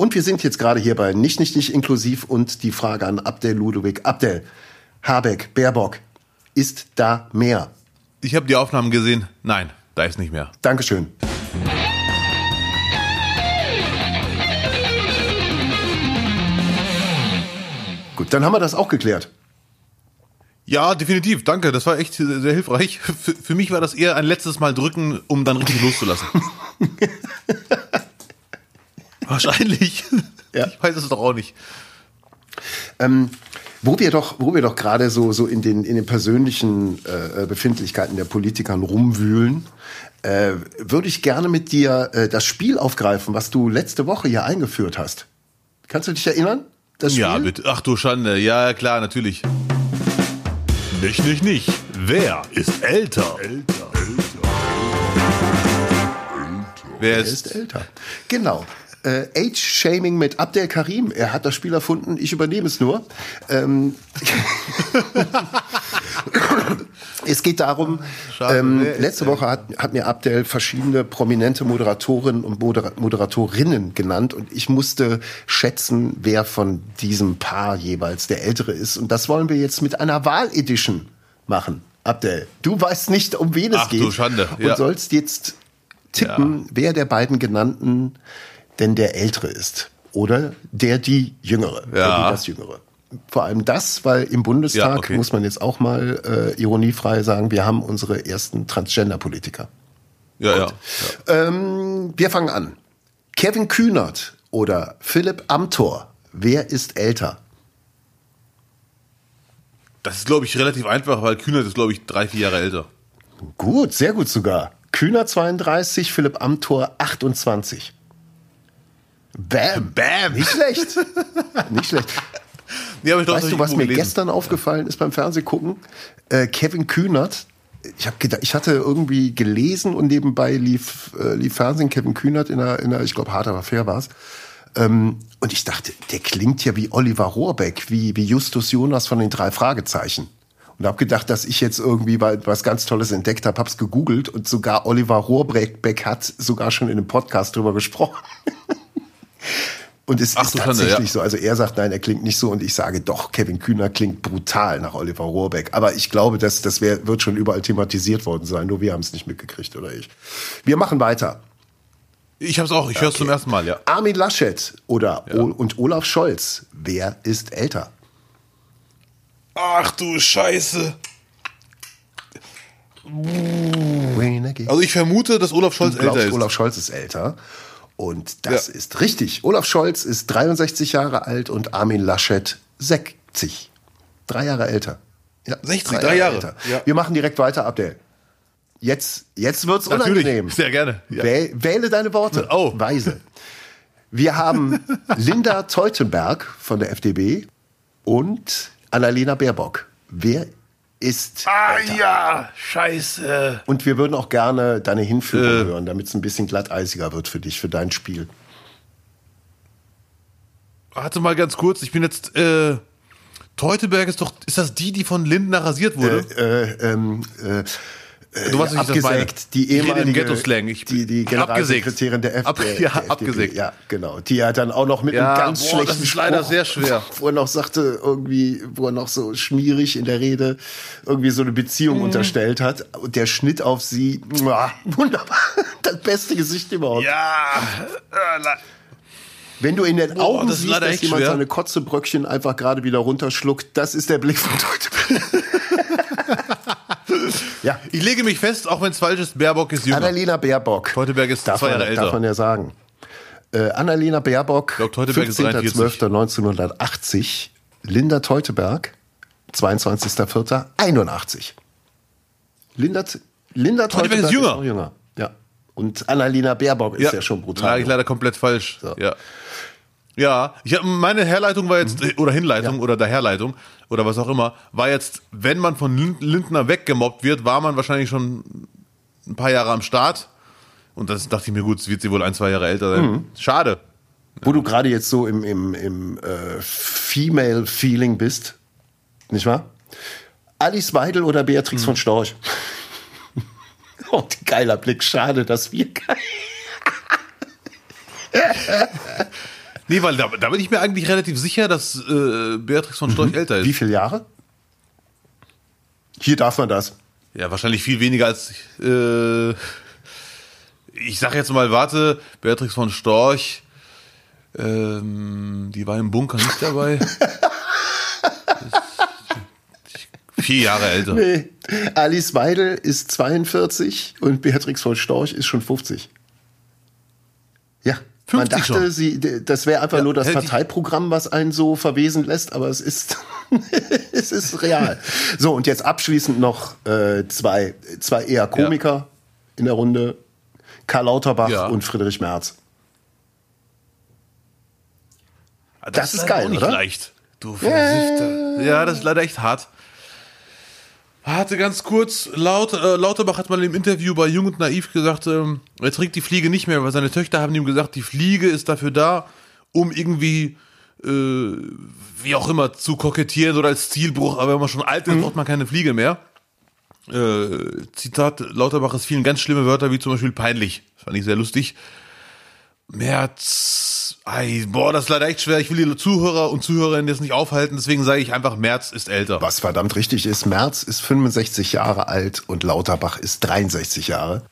Und wir sind jetzt gerade hier bei Nicht, Nicht, Nicht inklusiv und die Frage an Abdel Ludovic. Abdel, Habeck, Baerbock, ist da mehr? Ich habe die Aufnahmen gesehen. Nein, da ist nicht mehr. Dankeschön. Gut, dann haben wir das auch geklärt. Ja, definitiv. Danke. Das war echt sehr, sehr hilfreich. Für, für, mich war das eher ein letztes Mal drücken, um dann richtig loszulassen. <laughs> Wahrscheinlich. <laughs> Ja. Ich weiß es doch auch nicht. Ähm, wo wir doch, wo wir doch gerade so, so in den, in den persönlichen äh, Befindlichkeiten der Politikern rumwühlen, äh, würde ich gerne mit dir äh, das Spiel aufgreifen, was du letzte Woche hier eingeführt hast. Kannst du dich erinnern? Das Spiel? Ja, bitte. Ach du Schande. Ja, klar, natürlich. Nicht, nicht, nicht. Wer ist älter? Älter, älter. Wer ist, ist älter? Genau äh, Age-Shaming mit Abdel Karim. Er hat das Spiel erfunden, ich übernehme es nur. Ähm, <laughs> es geht darum, Schade, ähm, letzte Woche hat, hat, mir Abdel verschiedene prominente Moderatorinnen und Moder Moderatorinnen genannt und ich musste schätzen, wer von diesem Paar jeweils der Ältere ist. Und das wollen wir jetzt mit einer Wahl-Edition machen. Abdel, du weißt nicht, um wen es Ach, geht. Du Schande. Ja. Und sollst jetzt tippen, ja. wer der beiden genannten denn der Ältere ist. Oder der die Jüngere, ja. der die das Jüngere. Vor allem das, weil im Bundestag, ja, okay. muss man jetzt auch mal äh, ironiefrei sagen, wir haben unsere ersten Transgender-Politiker. Ja, ja, ja. Ähm, wir fangen an. Kevin Kühnert oder Philipp Amthor, wer ist älter? Das ist, glaube ich, relativ einfach, weil Kühnert ist, glaube ich, drei, vier Jahre älter. Gut, sehr gut sogar. Kühner 32, Philipp Amthor 28. Bam. Bam. Nicht schlecht. <laughs> Nicht schlecht. Nee, weißt du, was mir gelesen. gestern aufgefallen ist beim Fernsehgucken? Äh, Kevin Kühnert. Ich habe gedacht, ich hatte irgendwie gelesen und nebenbei lief, äh, lief Fernsehen Kevin Kühnert in einer, in einer ich glaube, hart aber fair war's. Ähm, und ich dachte, der klingt ja wie Oliver Rohrbeck, wie, wie Justus Jonas von den drei Fragezeichen. Und habe gedacht, dass ich jetzt irgendwie was ganz Tolles entdeckt habe, hab's gegoogelt und sogar Oliver Rohrbeck hat sogar schon in einem Podcast drüber gesprochen. <laughs> Und es Ach, ist tatsächlich Schande, ja. so. Also er sagt, nein, er klingt nicht so. Und ich sage, doch, Kevin Kühner klingt brutal nach Oliver Rohrbeck. Aber ich glaube, dass das wär, wird schon überall thematisiert worden sein. Nur wir haben es nicht mitgekriegt, oder ich. Wir machen weiter. Ich habe es auch. Ich okay. höre es zum ersten Mal, ja. Armin Laschet oder ja. und Olaf Scholz. Wer ist älter? Ach du Scheiße. Also ich vermute, dass Olaf Scholz älter ist. Olaf Scholz ist älter. Und das ja. ist richtig. Olaf Scholz ist 63 Jahre alt und Armin Laschet 60. Drei Jahre älter. Ja, 60, drei Jahre. älter. Ja. Wir machen direkt weiter, Abdel. Jetzt, jetzt wird's unangenehm. Natürlich, sehr gerne. Ja. Wähl, wähle deine Worte. Oh. Weise. Wir haben <laughs> Linda Teutenberg von der FDP und Annalena Baerbock. Wer ist Ah älter? ja, scheiße. Und wir würden auch gerne deine Hinführung Äh. hören, damit es ein bisschen glatteisiger wird für dich, für dein Spiel. Warte mal ganz kurz, ich bin jetzt, äh, Teuteberg ist doch, ist das die, die von Lindner rasiert wurde? Äh, ähm, äh, du weißt, wie ich das meine. abgesägt, die ehemalige Ghetto-Slang. Die, die Generalsekretärin der, F Ab- der, <laughs> ja, der FDP. abgesägt. Ja, genau. Die ja dann auch noch mit Ja, einem ganz boah, schlechten das ist leider Spruch, sehr schwer. <laughs> Wo er noch sagte, irgendwie, wo er noch so schmierig in der Rede irgendwie so eine Beziehung Mhm. unterstellt hat. Und der Schnitt auf sie, muah, <laughs> wunderbar. Das beste Gesicht überhaupt. Ja, äh, Wenn du in den Boah, Augen das ist siehst, dass jemand schwer. seine Kotzebröckchen einfach gerade wieder runterschluckt, das ist der Blick von Teuteberg. <laughs> ja, ich lege mich fest, auch wenn es falsch ist, Baerbock ist jünger. Annalena Baerbock. Teuteberg ist darf zwei man, Jahre älter. Darf man ja sagen. Äh, Annalena Baerbock, glaub, Teuteberg ist 43. 15.12.1980. Linda Teuteberg, 22.04.81. Linda, Linda Teuteberg Teuteberg ist jünger. auch jünger. Ja. Und Annalena Baerbock ist ja, schon Lag brutal. ich leider komplett falsch. So. Ja. Ja, ich hab, meine Herleitung war jetzt, Mhm. oder Hinleitung oder der Herleitung oder was auch immer, war jetzt, wenn man von Lind- Lindner weggemobbt wird, war man wahrscheinlich schon ein paar Jahre am Start. Und das dachte ich mir, gut, es wird sie wohl ein, zwei Jahre älter sein. Mhm. Schade. Wo du gerade jetzt so im, im, im äh, Female-Feeling bist, nicht wahr? Alice Weidel oder Beatrix von Storch? <laughs> oh, geiler Blick. Schade, dass wir <laughs> Nee, weil da, da bin ich mir eigentlich relativ sicher, dass äh, Beatrix von Storch älter ist. Mhm. Wie viele Jahre? Hier darf man das. Ja, wahrscheinlich viel weniger als. Äh, ich sag jetzt mal, warte, Beatrix von Storch, ähm, die war im Bunker nicht dabei. <laughs> Vier Jahre älter. Nee. Alice Weidel ist 42 und Beatrix von Storch ist schon 50. Ja. Man 50 dachte, schon. sie, das wäre einfach Ja, nur das Parteiprogramm, was einen so verwesen lässt, aber es ist, <laughs> es ist real. So, und jetzt abschließend noch äh, zwei, zwei eher Komiker in der Runde. Karl Lauterbach Ja. und Friedrich Merz. Das, Das ist geil, auch nicht oder? leicht. Du Versifter. Ja, das ist leider echt hart. Warte ganz kurz, Laut, äh, Lauterbach hat mal im Interview bei Jung und Naiv gesagt, ähm, er trägt die Fliege nicht mehr, weil seine Töchter haben ihm gesagt, die Fliege ist dafür da, um irgendwie, äh, wie auch immer, zu kokettieren oder als Zielbruch, aber wenn man schon alt ist, Mhm. braucht man keine Fliege mehr. Äh, Zitat Lauterbach, es fielen ganz schlimme Wörter wie zum Beispiel peinlich. Das fand ich sehr lustig. März, ei, boah, das ist leider echt schwer. Ich will die Zuhörer und Zuhörerinnen jetzt nicht aufhalten, deswegen sage ich einfach, März ist älter. Was verdammt richtig ist, Merz ist 65 Jahre alt und Lauterbach ist 63 Jahre.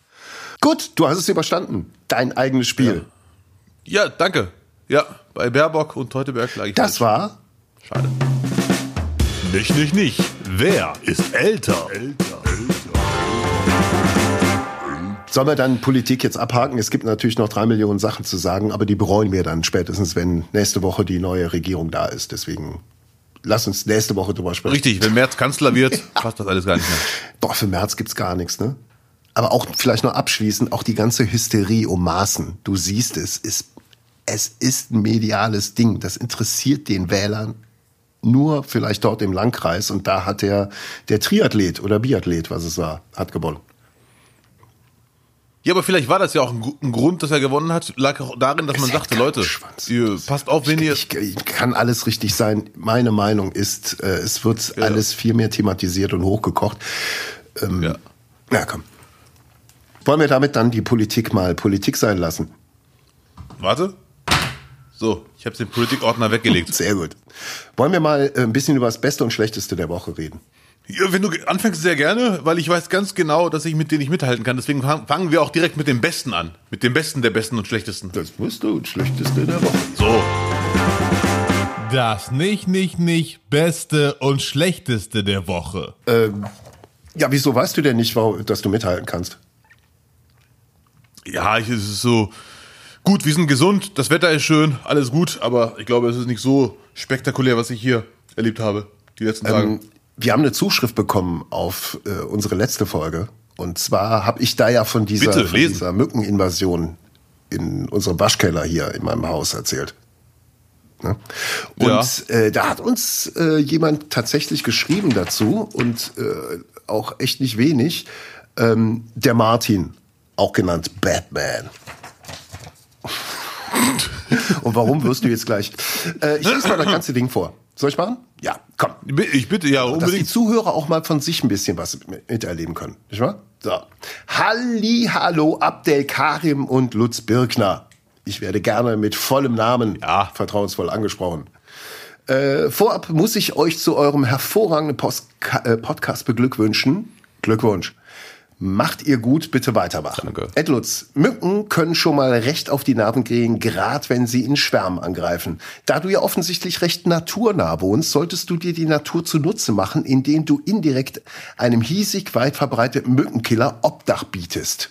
Gut, du hast es überstanden. Dein eigenes Spiel. Ja, danke. Ja, bei Baerbock und Teuteberg lag ich Das falsch. war Schade. Nicht, nicht, nicht. Wer ist älter? Sollen wir dann Politik jetzt abhaken? Es gibt natürlich noch drei Millionen Sachen zu sagen, aber die bereuen wir dann spätestens, wenn nächste Woche die neue Regierung da ist. Deswegen lass uns nächste Woche drüber sprechen. Richtig, wenn März Kanzler wird, <laughs> passt das alles gar nicht mehr. Boah, für März gibt's gar nichts, ne? Aber auch vielleicht noch abschließend, auch die ganze Hysterie um Maßen. Du siehst es, ist, es ist ein mediales Ding. Das interessiert den Wählern nur vielleicht dort im Landkreis. Und da hat der, der Triathlet oder Biathlet, was es war, hat gewonnen. Ja, aber vielleicht war das ja auch ein, ein Grund, dass er gewonnen hat, lag auch darin, dass man Ist ja sagte, Leute, ihr passt auf, wen ihr... Ich, ich kann alles richtig sein. Meine Meinung ist, äh, es wird alles viel mehr thematisiert und hochgekocht. Ähm, Ja. Na komm. Wollen wir damit dann die Politik mal Politik sein lassen? Warte. So, ich habe den Politikordner weggelegt. Sehr gut. Wollen wir mal äh, ein bisschen über das Beste und Schlechteste der Woche reden? Ja, wenn du anfängst, sehr gerne, weil ich weiß ganz genau, dass ich mit denen nicht mithalten kann. Deswegen fang- fangen wir auch direkt mit dem Besten an. Mit dem Besten der Besten und Schlechtesten. Das Beste und Schlechteste der Woche. So. Das nicht, nicht, nicht Beste und Schlechteste der Woche. Ja, wieso weißt du denn nicht, warum- dass du mithalten kannst? Ja, ich, es ist so. Gut, wir sind gesund, das Wetter ist schön, alles gut, aber ich glaube, es ist nicht so spektakulär, was ich hier erlebt habe, die letzten Tage. Ähm, wir haben eine Zuschrift bekommen auf äh, unsere letzte Folge. Und zwar habe ich da ja von dieser, Bitte, von dieser Mückeninvasion in unserem Waschkeller hier in meinem Haus erzählt. Ne? Und Ja. äh, da hat uns äh, jemand tatsächlich geschrieben dazu und äh, auch echt nicht wenig. Ähm, der Martin, auch genannt Batman. <laughs> und warum wirst du jetzt gleich? Äh, ich lese mal das ganze Ding vor. Soll ich machen? Ja, komm. Ich bitte, ja, Dass die unbedingt. Zuhörer auch mal von sich ein bisschen was miterleben können. Nicht wahr? So. Halli, hallo, Abdel Karim und Lutz Birkner. Ich werde gerne mit vollem Namen Ja. vertrauensvoll angesprochen. Äh, vorab muss ich euch zu eurem hervorragenden Post äh, Podcast beglückwünschen. Glückwunsch. Macht ihr gut, bitte weitermachen. Danke. Ed Lutz, Mücken können schon mal recht auf die Nerven gehen, gerade wenn sie in Schwärmen angreifen. Da du ja offensichtlich recht naturnah wohnst, solltest du dir die Natur zunutze machen, indem du indirekt einem hiesig weit verbreiteten Mückenkiller Obdach bietest.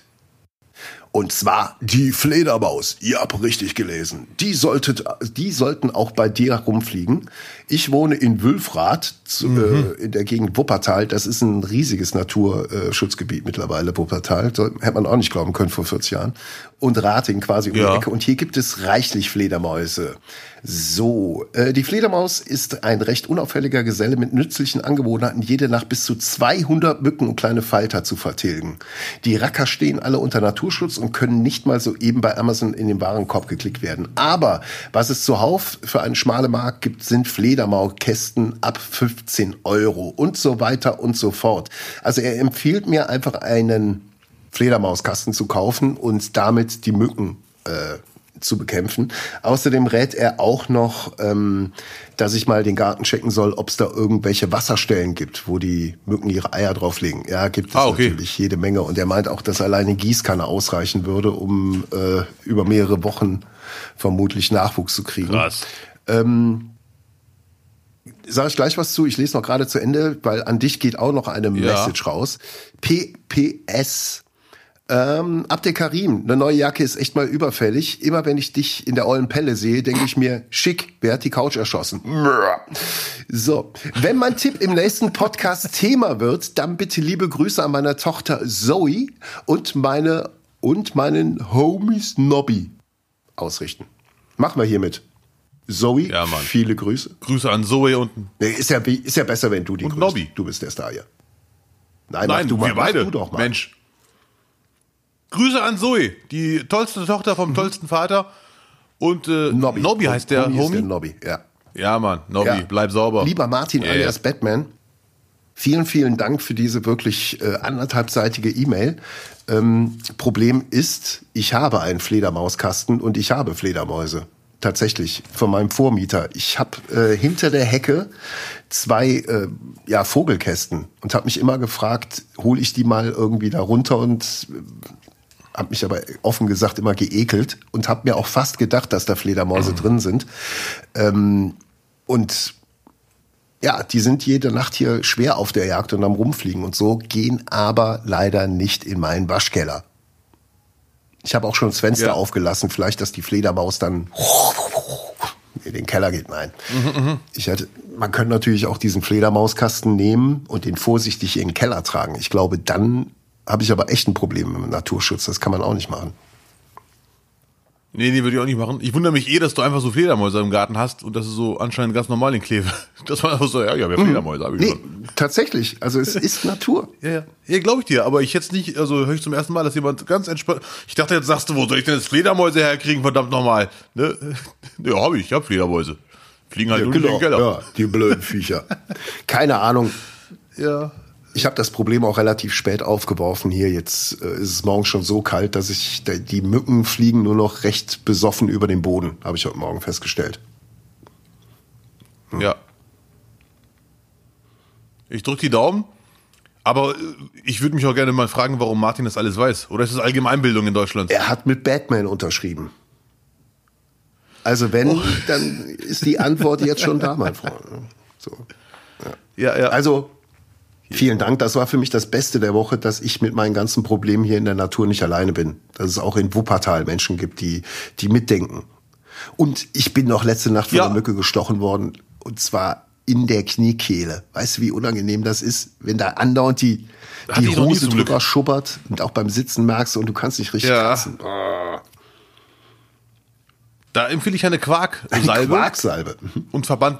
Und zwar die Fledermaus. Ihr habt richtig gelesen. Die, solltet, die sollten auch bei dir rumfliegen. Ich wohne in Wülfrath, zu, äh, in der Gegend Wuppertal. Das ist ein riesiges Naturschutzgebiet mittlerweile, Wuppertal. So, hätte man auch nicht glauben können vor 40 Jahren. Und Rating quasi um die Ja. Ecke. Und hier gibt es reichlich Fledermäuse. So, äh, die Fledermaus ist ein recht unauffälliger Geselle mit nützlichen Angewohnheiten, jede Nacht bis zu 200 Mücken und kleine Falter zu vertilgen. Die Racker stehen alle unter Naturschutz und können nicht mal so eben bei Amazon in den Warenkorb geklickt werden. Aber was es zuhauf für einen schmale Markt gibt, sind Fledermauskästen ab 15 Euro und so weiter und so fort. Also er empfiehlt mir einfach einen Fledermauskasten zu kaufen und damit die Mücken äh, zu bekämpfen. Außerdem rät er auch noch, ähm, dass ich mal den Garten checken soll, ob es da irgendwelche Wasserstellen gibt, wo die Mücken ihre Eier drauflegen. Ja, gibt es Ah, okay. natürlich jede Menge. Und er meint auch, dass alleine Gießkanne ausreichen würde, um äh, über mehrere Wochen vermutlich Nachwuchs zu kriegen. Krass. Sag ich gleich was zu. Ich lese noch gerade zu Ende, weil an dich geht auch noch eine Ja. Message raus. PPS. Ähm, Abdel Karim, eine neue Jacke ist echt mal überfällig. Immer wenn ich dich in der ollen Pelle sehe, denke ich mir, schick, wer hat die Couch erschossen? So, wenn mein Tipp im nächsten Podcast Thema wird, dann bitte liebe Grüße an meine Tochter Zoe und meine und meinen Homies Nobby ausrichten. Machen wir hiermit. Zoe, Ja, viele Grüße. Grüße an Zoe und Nee, ist ja, ist ja besser, wenn du die Und grüßt. Nobby. Du bist der Star hier. Nein, Nein, du mal. wir beide. Mach du doch mal. Mensch. Grüße an Zoe, die tollste Tochter vom tollsten Vater. Und äh, Nobby. Nobby heißt der Homie. Homie. der Nobby, ja. Ja, Mann, Nobby, Ja. bleib sauber. Lieber Martin Ja, alias. Batman, vielen, vielen Dank für diese wirklich äh, anderthalbseitige E-Mail. Ähm, Problem ist, ich habe einen Fledermauskasten und ich habe Fledermäuse. Tatsächlich, von meinem Vormieter. Ich habe äh, hinter der Hecke zwei äh, ja, Vogelkästen und habe mich immer gefragt, hole ich die mal irgendwie da runter und habe mich aber offen gesagt immer geekelt und habe mir auch fast gedacht, dass da Fledermäuse drin sind. Ähm, und ja, die sind jede Nacht hier schwer auf der Jagd und am Rumfliegen und so, gehen aber leider nicht in meinen Waschkeller. Ich habe auch schon das Fenster Ja. aufgelassen, vielleicht, dass die Fledermaus dann in den Keller geht. Nein. Ich hätte, man könnte natürlich auch diesen Fledermauskasten nehmen und den vorsichtig in den Keller tragen. Ich glaube, dann habe ich aber echt ein Problem mit dem Naturschutz. Das kann man auch nicht machen. Nee, nee, würde ich auch nicht machen. Ich wundere mich eh, dass du einfach so Fledermäuse im Garten hast und das ist so anscheinend ganz normal in Kleve. <laughs> Dass man einfach so, ja, ja, wir haben Fledermäuse, hab ich Nee, schon. tatsächlich. Also es <laughs> ist Natur. Ja, ja. Ja, glaube ich dir, aber ich jetzt nicht, also höre ich zum ersten Mal, dass jemand ganz entspannt. Ich dachte, jetzt sagst du, wo soll ich denn jetzt Fledermäuse herkriegen, verdammt nochmal? Ne? <laughs> Ja, habe ich, ich habe Fledermäuse. Fliegen halt nur nicht in den Keller. Ja, die blöden Viecher. Keine Ahnung. Ja. Ich habe das Problem auch relativ spät aufgeworfen hier. Jetzt äh, ist es morgens schon so kalt, dass ich die Mücken fliegen nur noch recht besoffen über den Boden, habe ich heute Morgen festgestellt. Ja. Ich drücke die Daumen, aber äh, ich würde mich auch gerne mal fragen, warum Martin das alles weiß. Oder ist es Allgemeinbildung in Deutschland? Er hat mit Batman unterschrieben. Also wenn, Oh. dann ist die Antwort jetzt schon da, mein Freund. <laughs> So. Ja, ja. Also vielen Dank. Das war für mich das Beste der Woche, dass ich mit meinen ganzen Problemen hier in der Natur nicht alleine bin. Dass es auch in Wuppertal Menschen gibt, die, die mitdenken. Und ich bin noch letzte Nacht von Ja. einer Mücke gestochen worden. Und zwar in der Kniekehle. Weißt du, wie unangenehm das ist, wenn da andauernd die, die Hose drüber schubbert und auch beim Sitzen merkst du und du kannst nicht richtig ja. kratzen. Oh. Da empfehle ich eine Quarksalbe. Eine Quarksalbe. Mhm. Und Verband.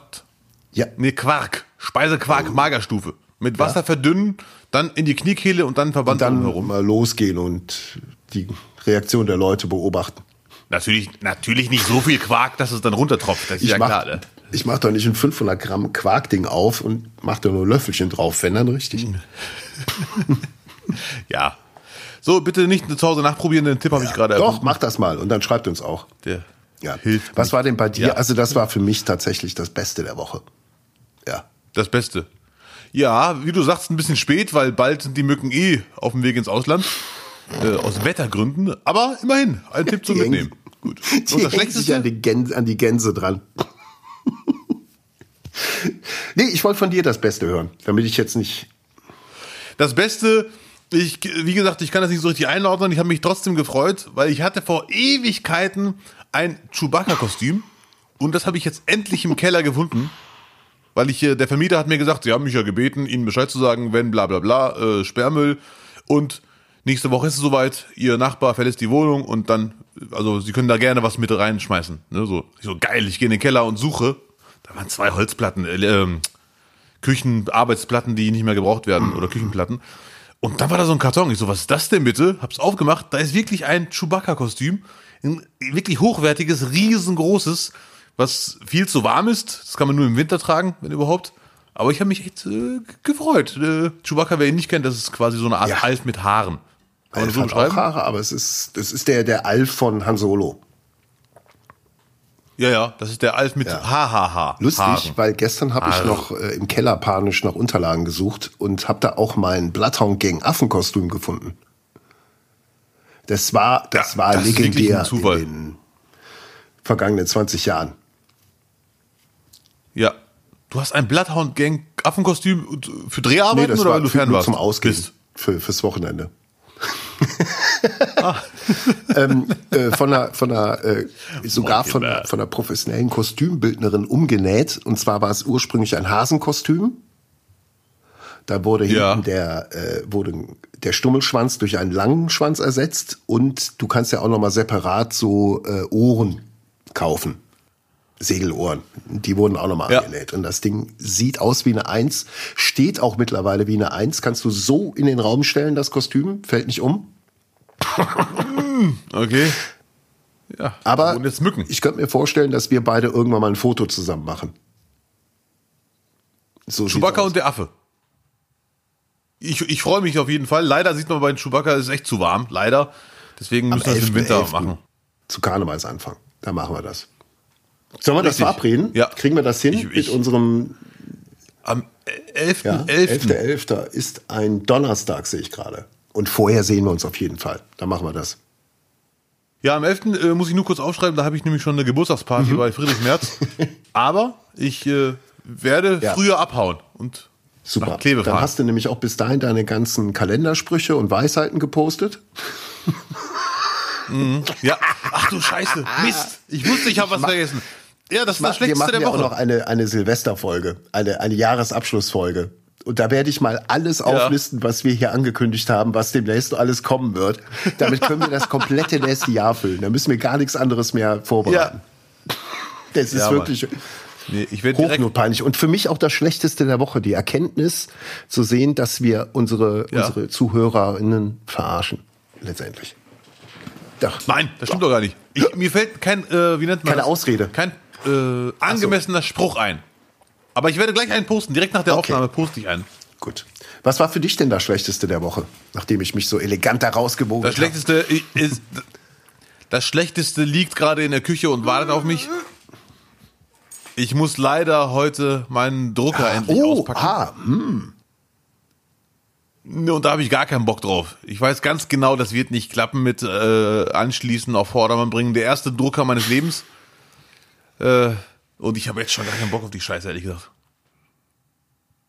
Ja. Nee, Quark. Speisequark, oh. Magerstufe. Mit Wasser ja. verdünnen, dann in die Kniekehle und dann Verband und dann herum. mal losgehen und die Reaktion der Leute beobachten. Natürlich, natürlich nicht so viel Quark, dass es dann runtertropft. Das ist ich ja mach, klar. Ne? Ich mache doch nicht ein 500 Gramm Quarkding auf und mache da nur Löffelchen drauf, wenn dann richtig. <laughs> ja. So, bitte nicht zu Hause nachprobieren, den Tipp habe ja, ich gerade Doch, mach das mal und dann schreibt uns auch. Der ja. hilft. Was war denn bei dir? Ja. Also, das war für mich tatsächlich das Beste der Woche. Ja. Das Beste. Ja, wie du sagst, ein bisschen spät, weil bald sind die Mücken eh auf dem Weg ins Ausland. Äh, aus Wettergründen. Aber immerhin, ein Tipp zum Mitnehmen. Gut. <laughs> Die Und das Schlechteste? An die, Gänse, an die Gänse dran. <laughs> nee, ich wollte von dir das Beste hören, damit ich jetzt nicht. Das Beste, ich, wie gesagt, ich kann das nicht so richtig einordnen. Ich habe mich trotzdem gefreut, weil ich hatte vor Ewigkeiten ein Chewbacca-Kostüm. Und das habe ich jetzt endlich im Keller gefunden. Weil ich, der Vermieter hat mir gesagt, sie haben mich ja gebeten, ihnen Bescheid zu sagen, wenn bla bla bla, äh, Sperrmüll. Und nächste Woche ist es soweit, ihr Nachbar verlässt die Wohnung und dann, also sie können da gerne was mit reinschmeißen. Ne? So, so geil, ich gehe in den Keller und suche. Da waren zwei Holzplatten, äh, äh, Küchenarbeitsplatten, die nicht mehr gebraucht werden oder Küchenplatten. Und dann war da so ein Karton. Ich so, was ist das denn bitte? Hab's aufgemacht. Da ist wirklich ein Chewbacca-Kostüm. Ein wirklich hochwertiges, riesengroßes, was viel zu warm ist. Das kann man nur im Winter tragen, wenn überhaupt. Aber ich habe mich echt äh, gefreut. Äh, Chewbacca, wer ihn nicht kennt, das ist quasi so eine Art ja. Alf mit Haaren. Kann Alf so hat auch Haare, aber es ist, das ist der, der Alf von Han Solo. Ja, ja, das ist der Alf mit ja. HHH. Lustig, Haaren. weil gestern habe ich noch äh, im Keller panisch nach Unterlagen gesucht und habe da auch mein Bloodhound Gang Affenkostüm gefunden. Das war, das ja, war das legendär in den vergangenen 20 Jahren. Ja. Du hast ein Bloodhound Gang Affenkostüm für Dreharbeiten nee, oder wenn du fern warst? Zum Ausgehen. Für, fürs Wochenende. <laughs> ähm, äh, von einer, von einer äh, sogar von, von einer professionellen Kostümbildnerin umgenäht. Und zwar war es ursprünglich ein Hasenkostüm. Da wurde ja. hinten der, äh, wurde der Stummelschwanz durch einen langen Schwanz ersetzt und du kannst ja auch nochmal separat so äh, Ohren kaufen. Segelohren. Die wurden auch nochmal ja. angenäht. Und das Ding sieht aus wie eine Eins, steht auch mittlerweile wie eine Eins. Kannst du so in den Raum stellen, das Kostüm, fällt nicht um. <laughs> okay. Ja, aber ich könnte mir vorstellen, dass wir beide irgendwann mal ein Foto zusammen machen. So Chewbacca und der Affe. Ich, ich freue mich auf jeden Fall. Leider sieht man bei den Chewbacca, es ist echt zu warm. Leider. Deswegen müssen wir es im Winter machen. Zu Karnevalsanfang. Da machen wir das. Sollen wir Richtig. das verabreden? Ja. Kriegen wir das hin ich, ich, mit unserem. Am 11.11. Ja, 11.11. .11. ist ein Donnerstag, sehe ich gerade. Und vorher sehen wir uns auf jeden Fall. Da machen wir das. Ja, am 11. Äh, muss ich nur kurz aufschreiben, da habe ich nämlich schon eine Geburtstagsparty mhm. bei Friedrich Merz. <laughs> Aber ich äh, werde ja. früher abhauen und Super. Nach Kleve Dann hast du nämlich auch bis dahin deine ganzen Kalendersprüche und Weisheiten gepostet. Mhm. Ja. Ach du Scheiße. Mist. Ich wusste, ich habe was vergessen. Ja, das ist das Schlechteste der Woche. Wir machen ja auch noch eine, eine Silvesterfolge, eine, eine Jahresabschlussfolge. Und da werde ich mal alles auflisten, ja. was wir hier angekündigt haben, was demnächst alles kommen wird. Damit können wir das <laughs> komplette nächste Jahr füllen. Da müssen wir gar nichts anderes mehr vorbereiten. Ja. Das ist ja, wirklich nee, ich hochnotpeinlich. Und für mich auch das Schlechteste der Woche, die Erkenntnis zu sehen, dass wir unsere, unsere ZuhörerInnen verarschen. Letztendlich. Doch. Nein, das stimmt doch, doch gar nicht. Ich, mir fällt kein, äh, wie nennt man Keine das? Ausrede. Kein äh, angemessener so. Spruch ein. Aber ich werde gleich einen posten. Direkt nach der okay. Aufnahme poste ich einen. Gut. Was war für dich denn das Schlechteste der Woche, nachdem ich mich so elegant da rausgebogen habe? Das Schlechteste ist, das Schlechteste liegt gerade in der Küche und wartet auf mich. Ich muss leider heute meinen Drucker ah, endlich oh, auspacken. Ah, hm. Und da habe ich gar keinen Bock drauf. Ich weiß ganz genau, das wird nicht klappen mit äh, anschließen auf Vordermann bringen. Der erste Drucker meines Lebens. Äh, und ich habe jetzt schon gar keinen Bock auf die Scheiße, ehrlich gesagt.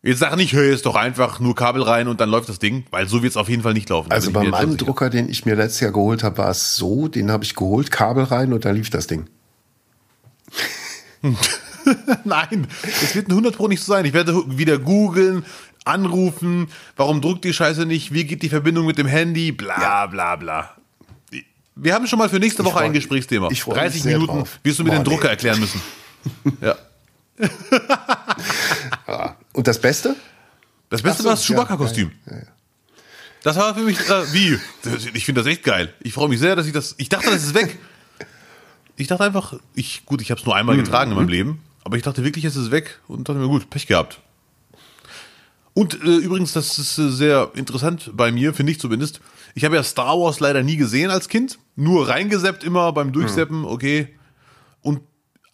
Jetzt sag nicht, hör, ist doch einfach nur Kabel rein und dann läuft das Ding, weil so wird es auf jeden Fall nicht laufen. Also bei meinem Drucker, den ich mir letztes Jahr geholt habe, war es so, den habe ich geholt, Kabel rein und dann lief das Ding. <laughs> Nein, es wird ein 100 Pro nicht so sein. Ich werde wieder googeln, anrufen, warum druckt die Scheiße nicht, wie geht die Verbindung mit dem Handy, bla bla bla. Wir haben schon mal für nächste Woche freu, ein Gesprächsthema. Ich 30 Minuten drauf. wirst du mir Boah, den Drucker nee. erklären müssen. <laughs> ja. Ja. Und das Beste? Das Beste so, war das Chewbacca-Kostüm. ja, ja. Das war für mich, äh, wie? Ich finde das echt geil. Ich freue mich sehr, dass ich das, ich dachte, das ist weg. Ich dachte einfach, ich, gut, ich habe es nur einmal getragen in meinem Leben, aber ich dachte wirklich, es ist weg und dachte mir, gut, Pech gehabt. Und äh, übrigens, das ist äh, sehr interessant bei mir, finde ich zumindest. Ich habe ja Star Wars leider nie gesehen als Kind, nur reingeseppt immer beim Durchseppen, okay. Und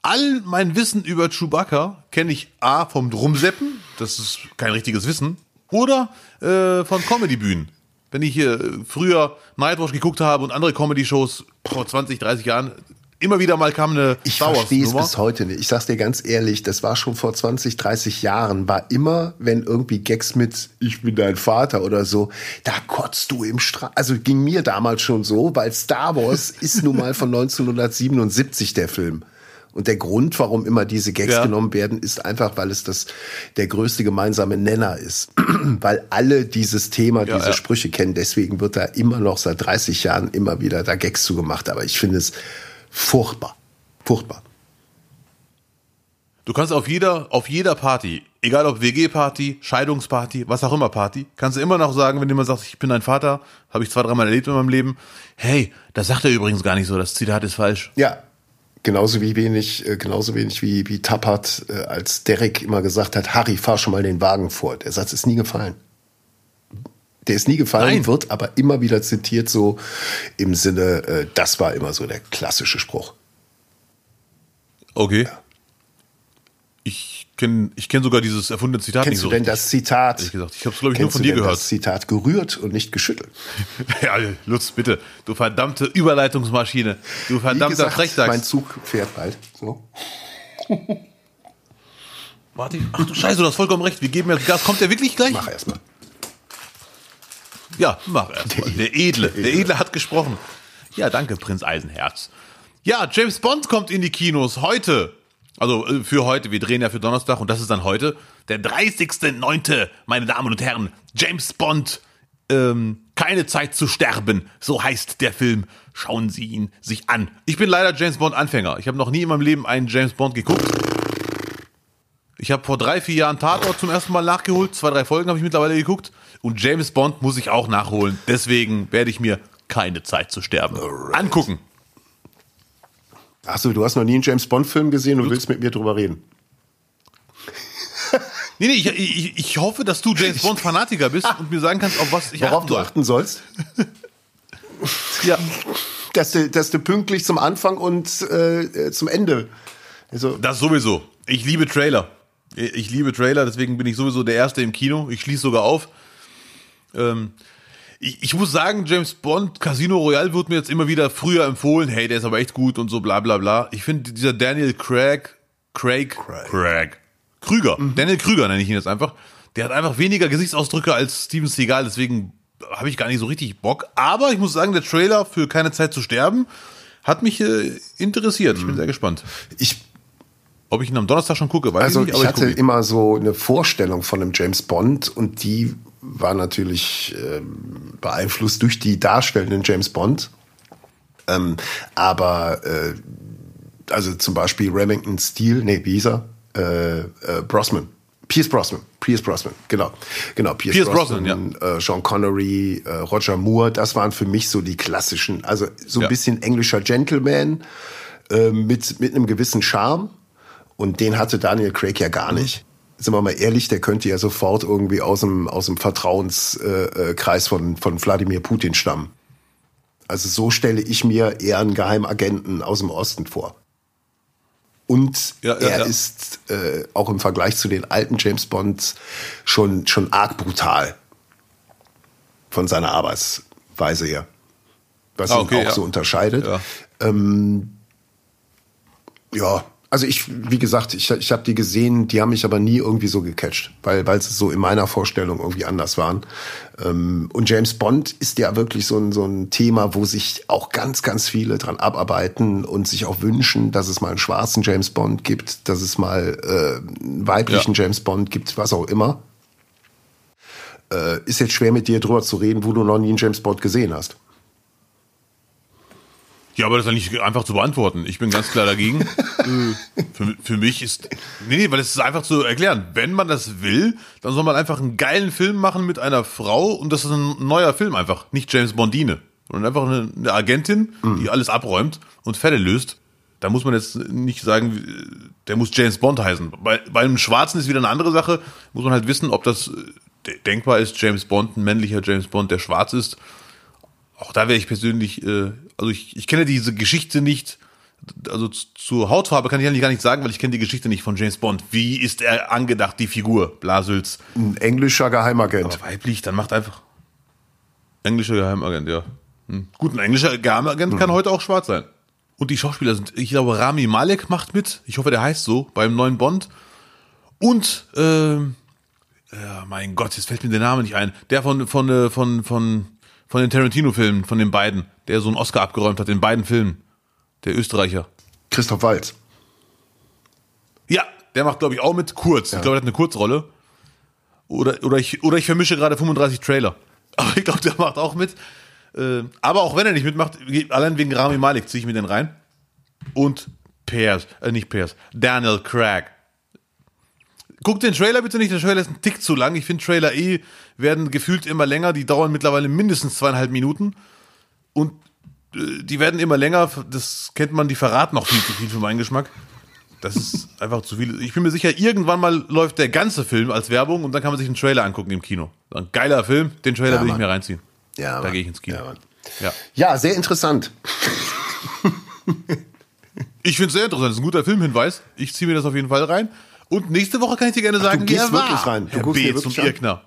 all mein Wissen über Chewbacca kenne ich A vom Drumseppen, das ist kein richtiges Wissen, oder äh, von Comedy-Bühnen. Wenn ich hier früher Nightwatch geguckt habe und andere Comedy-Shows vor 20, 30 Jahren, immer wieder mal kam eine Ich verstehe es bis heute nicht. Ich sag's dir ganz ehrlich, das war schon vor 20, 30 Jahren, war immer, wenn irgendwie Gags mit Ich bin dein Vater oder so, da kotzt du im Strahl. Also ging mir damals schon so, weil Star Wars <laughs> ist nun mal von 1977 der Film. Und der Grund, warum immer diese Gags Ja. genommen werden, ist einfach, weil es das der größte gemeinsame Nenner ist. <clears throat> weil alle dieses Thema, Ja, diese ja. Sprüche kennen. Deswegen wird da immer noch seit 30 Jahren immer wieder da Gags zu gemacht. Aber ich finde es furchtbar. Furchtbar. Du kannst auf jeder, auf jeder Party, egal ob WG-Party, Scheidungsparty, was auch immer Party, kannst du immer noch sagen, wenn jemand sagt, ich bin dein Vater, habe ich zwei, dreimal erlebt in meinem Leben, hey, das sagt er übrigens gar nicht so, das Zitat ist falsch. Ja, genauso wie wenig, äh, genauso wenig wie, wie Tappert, äh, als Derek immer gesagt hat, Harry, fahr schon mal den Wagen vor. Der Satz ist nie gefallen. Der ist nie gefallen, Nein. wird aber immer wieder zitiert, so im Sinne, äh, das war immer so der klassische Spruch. Okay. Ich kenne ich kenn sogar dieses erfundene Zitat Kennst nicht so du denn richtig. das Zitat? Ehrlich gesagt, ich hab's, glaub ich, nur Kennst von dir gehört. Das Zitat gerührt und nicht geschüttelt. <laughs> Ja, Lutz, bitte. Du verdammte Überleitungsmaschine. Du verdammter gesagt, mein Frechdachs. Zug fährt bald. So. Warte, ach du Scheiße, du hast vollkommen recht. Wir geben jetzt Gas. Kommt der wirklich gleich? Mach erstmal. Ja, mach erstmal. Der Edle. Der Edle hat gesprochen. Ja, danke, Prinz Eisenherz. Ja, James Bond kommt in die Kinos heute. Also äh, für heute. Wir drehen ja für Donnerstag und das ist dann heute. Der 30.09., meine Damen und Herren. James Bond. Ähm, keine Zeit zu sterben. So heißt der Film. Schauen Sie ihn sich an. Ich bin leider James Bond Anfänger. Ich habe noch nie in meinem Leben einen James Bond geguckt. Ich habe vor drei, vier Jahren Tatort zum ersten Mal nachgeholt. Zwei, drei Folgen habe ich mittlerweile geguckt. Und James Bond muss ich auch nachholen. Deswegen werde ich mir keine Zeit zu sterben angucken. Achso, du hast noch nie einen James Bond-Film gesehen und willst mit mir drüber reden. <laughs> Nee, nee, ich, ich, ich hoffe, dass du James Bond Fanatiker bist und mir sagen kannst, auf was ich Worauf achten du soll. achten sollst? Ja. dass du, dass du pünktlich zum Anfang und äh, zum Ende. Also, Das sowieso. Ich liebe Trailer. Ich liebe Trailer, deswegen bin ich sowieso der Erste im Kino. Ich schließe sogar auf. Ähm, ich, ich muss sagen, James Bond, Casino Royale wird mir jetzt immer wieder früher empfohlen. Hey, der ist aber echt gut und so bla bla bla. Ich finde dieser Daniel Craig, Craig, Craig, Krüger, Daniel Krüger nenne ich ihn jetzt einfach. Der hat einfach weniger Gesichtsausdrücke als Steven Seagal, deswegen habe ich gar nicht so richtig Bock. Aber ich muss sagen, der Trailer für Keine Zeit zu sterben hat mich äh, interessiert. Ich bin sehr gespannt. ich, Ob ich ihn am Donnerstag schon gucke, weiß also ich nicht, aber ich ich, hatte ihn. immer so eine Vorstellung von einem James Bond und die war natürlich ähm, beeinflusst durch die darstellenden James Bond. Ähm, aber äh, also zum Beispiel Remington Steele, nee, wie hieß er? Äh, äh, Brosnan. Pierce Brosnan. Pierce Brosnan, genau. Genau, Pierce, Pierce Brosnan, Brosnan, äh, Sean Connery, äh, Roger Moore, das waren für mich so die klassischen, also so ein Ja. bisschen englischer Gentleman äh, mit, mit einem gewissen Charme. Und den hatte Daniel Craig ja gar nicht. Sind wir mal ehrlich, der könnte ja sofort irgendwie aus dem, aus dem Vertrauenskreis äh, äh, von, von Wladimir Putin stammen. Also so stelle ich mir eher einen Geheimagenten aus dem Osten vor. Und Ja, ja, er ja. ist äh, auch im Vergleich zu den alten James Bonds schon, schon arg brutal von seiner Arbeitsweise her. Was Ah, ihn okay, auch ja. so unterscheidet. Ja. Ja, Also ich, wie gesagt, ich, ich habe die gesehen, die haben mich aber nie irgendwie so gecatcht, weil weil es so in meiner Vorstellung irgendwie anders waren. Ähm, und James Bond ist ja wirklich so ein, so ein Thema, wo sich auch ganz, ganz viele dran abarbeiten und sich auch wünschen, dass es mal einen schwarzen James Bond gibt, dass es mal äh, einen weiblichen ja. James Bond gibt, was auch immer. Äh, ist jetzt schwer mit dir drüber zu reden, wo du noch nie einen James Bond gesehen hast. Ja, aber das ist ja nicht einfach zu beantworten. Ich bin ganz klar dagegen. <laughs> Äh, für, für mich ist. Nee, nee, weil es ist einfach zu erklären. Wenn man das will, dann soll man einfach einen geilen Film machen mit einer Frau und das ist ein neuer Film einfach. Nicht James Bondine. Sondern einfach eine, eine Agentin, mhm. die alles abräumt und Fälle löst. Da muss man jetzt nicht sagen, der muss James Bond heißen. Bei, bei einem Schwarzen ist wieder eine andere Sache. Muss man halt wissen, ob das äh, denkbar ist, James Bond, ein männlicher James Bond, der schwarz ist auch da wäre ich persönlich, äh, also ich, ich kenne diese Geschichte nicht, also zur Hautfarbe kann ich eigentlich gar nicht sagen, weil ich kenne die Geschichte nicht von James Bond. Wie ist er angedacht, die Figur, Blasels? Ein englischer Geheimagent. Aber weiblich, dann macht einfach. Englischer Geheimagent, ja. Hm. Gut, ein englischer Geheimagent hm. kann heute auch schwarz sein. Und die Schauspieler sind, ich glaube, Rami Malek macht mit. Ich hoffe, der heißt so, beim neuen Bond. Und, äh, ja, mein Gott, jetzt fällt mir der Name nicht ein. Der von, von, äh, von, von, von den Tarantino-Filmen, von den beiden, der so einen Oscar abgeräumt hat in beiden Filmen. Der Österreicher. Christoph Walz. Ja, der macht, glaube ich, auch mit kurz. Ja. Ich glaube, er hat eine Kurzrolle. Oder, oder, ich, oder ich vermische gerade 35 Trailer. <laughs> Aber ich glaube, der macht auch mit. Äh, aber auch wenn er nicht mitmacht, allein wegen Rami Malik ziehe ich mir den rein. Und Pears, äh, nicht Pears, Daniel Craig. Guckt den Trailer bitte nicht, der Trailer ist ein Tick zu lang. Ich finde Trailer eh werden gefühlt immer länger. Die dauern mittlerweile mindestens zweieinhalb Minuten. Und äh, die werden immer länger. Das kennt man, die verraten noch viel zu viel für meinen Geschmack. Das ist <laughs> einfach zu viel. Ich bin mir sicher, irgendwann mal läuft der ganze Film als Werbung und dann kann man sich einen Trailer angucken im Kino. Ein geiler Film, den Trailer ja, will ich mir reinziehen. Ja, da gehe ich ins Kino. Ja, ja. ja sehr interessant. <laughs> ich finde es sehr interessant. Das ist ein guter Filmhinweis. Ich ziehe mir das auf jeden Fall rein. Und nächste Woche kann ich dir gerne sagen, Ach, du gehst wirklich war. rein. Du Herr B. zum Irkner.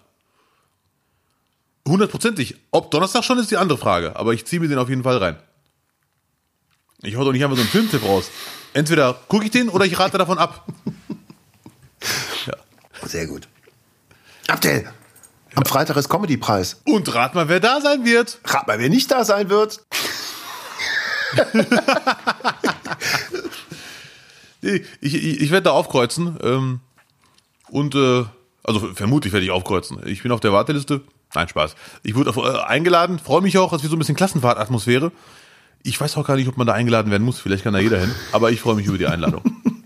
Hundertprozentig. Ob Donnerstag schon ist die andere Frage, aber ich ziehe mir den auf jeden Fall rein. Ich hau doch nicht einfach so einen Filmtipp raus. Entweder gucke ich den oder ich rate davon ab. <laughs> ja. Sehr gut. Abdel, am ja. Freitag ist Comedy-Preis. Und rat mal, wer da sein wird. Rat mal, wer nicht da sein wird. <laughs> ich, ich, ich werde da aufkreuzen. Ähm, und äh, also vermutlich werde ich aufkreuzen. Ich bin auf der Warteliste. Nein, Spaß. Ich wurde äh, eingeladen, freue mich auch, dass wir so ein bisschen Klassenfahrtatmosphäre. Ich weiß auch gar nicht, ob man da eingeladen werden muss. Vielleicht kann da jeder hin. Aber ich freue mich über die Einladung. <laughs>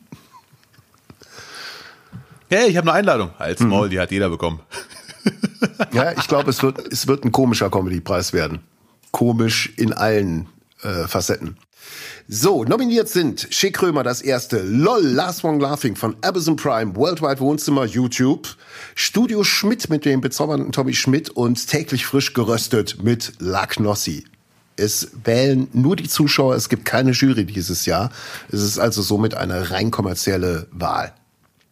hey, ich habe eine Einladung. Als mhm. Maul, die hat jeder bekommen. <laughs> ja, ich glaube, es wird, es wird ein komischer Comedy-Preis werden. Komisch in allen äh, Facetten. So, nominiert sind Schick Krömer das erste, LOL, Last One Laughing von Amazon Prime, Worldwide Wohnzimmer, YouTube, Studio Schmidt mit dem bezaubernden Tommy Schmidt und täglich frisch geröstet mit La Knossi. Es wählen nur die Zuschauer, es gibt keine Jury dieses Jahr. Es ist also somit eine rein kommerzielle Wahl.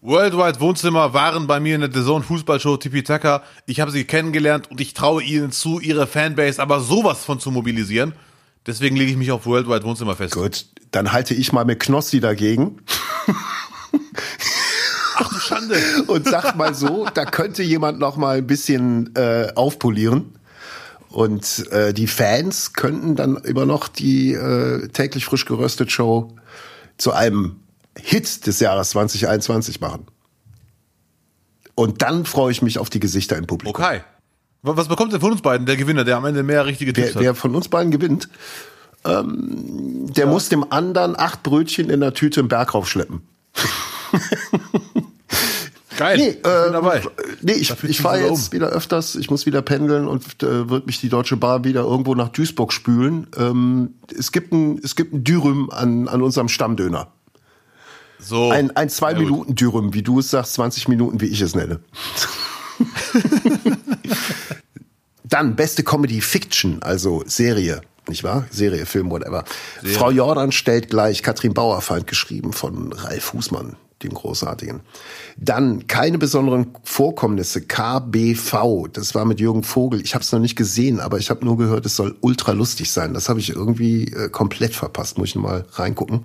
Worldwide Wohnzimmer waren bei mir in der Zone Fußballshow Tipi Taka. Ich habe sie kennengelernt und ich traue ihnen zu, ihre Fanbase aber sowas von zu mobilisieren. Deswegen lege ich mich auf Worldwide Wohnzimmer fest. Gut, dann halte ich mal mit Knossi dagegen. Ach du Schande. <laughs> Und sag mal so, da könnte jemand noch mal ein bisschen äh, aufpolieren. Und äh, die Fans könnten dann immer noch die äh, täglich frisch geröstet Show zu einem Hit des Jahres 2021 machen. Und dann freue ich mich auf die Gesichter im Publikum. Okay. Was bekommt denn von uns beiden der Gewinner, der am Ende mehr richtige Tipps wer, hat? Wer von uns beiden gewinnt, ähm, der ja. muss dem anderen acht Brötchen in der Tüte im Berg raufschleppen. <laughs> Geil, nee, ich äh, dabei. Nee, ich, ich fahre jetzt um. wieder öfters, ich muss wieder pendeln und äh, wird mich die Deutsche Bahn wieder irgendwo nach Duisburg spülen. Ähm, es gibt ein, es gibt ein Dürüm an, an unserem Stammdöner. So. Ein, ein zwei Minuten Dürüm, wie du es sagst, 20 Minuten, wie ich es nenne. <laughs> Dann beste Comedy Fiction, also Serie, nicht wahr? Serie, Film, whatever. Serie. Frau Jordan stellt gleich Katrin Bauerfeind geschrieben von Ralf Husmann, dem Großartigen. Dann keine besonderen Vorkommnisse, KBV, das war mit Jürgen Vogel. Ich habe es noch nicht gesehen, aber ich habe nur gehört, es soll ultra lustig sein. Das habe ich irgendwie äh, komplett verpasst, muss ich mal reingucken.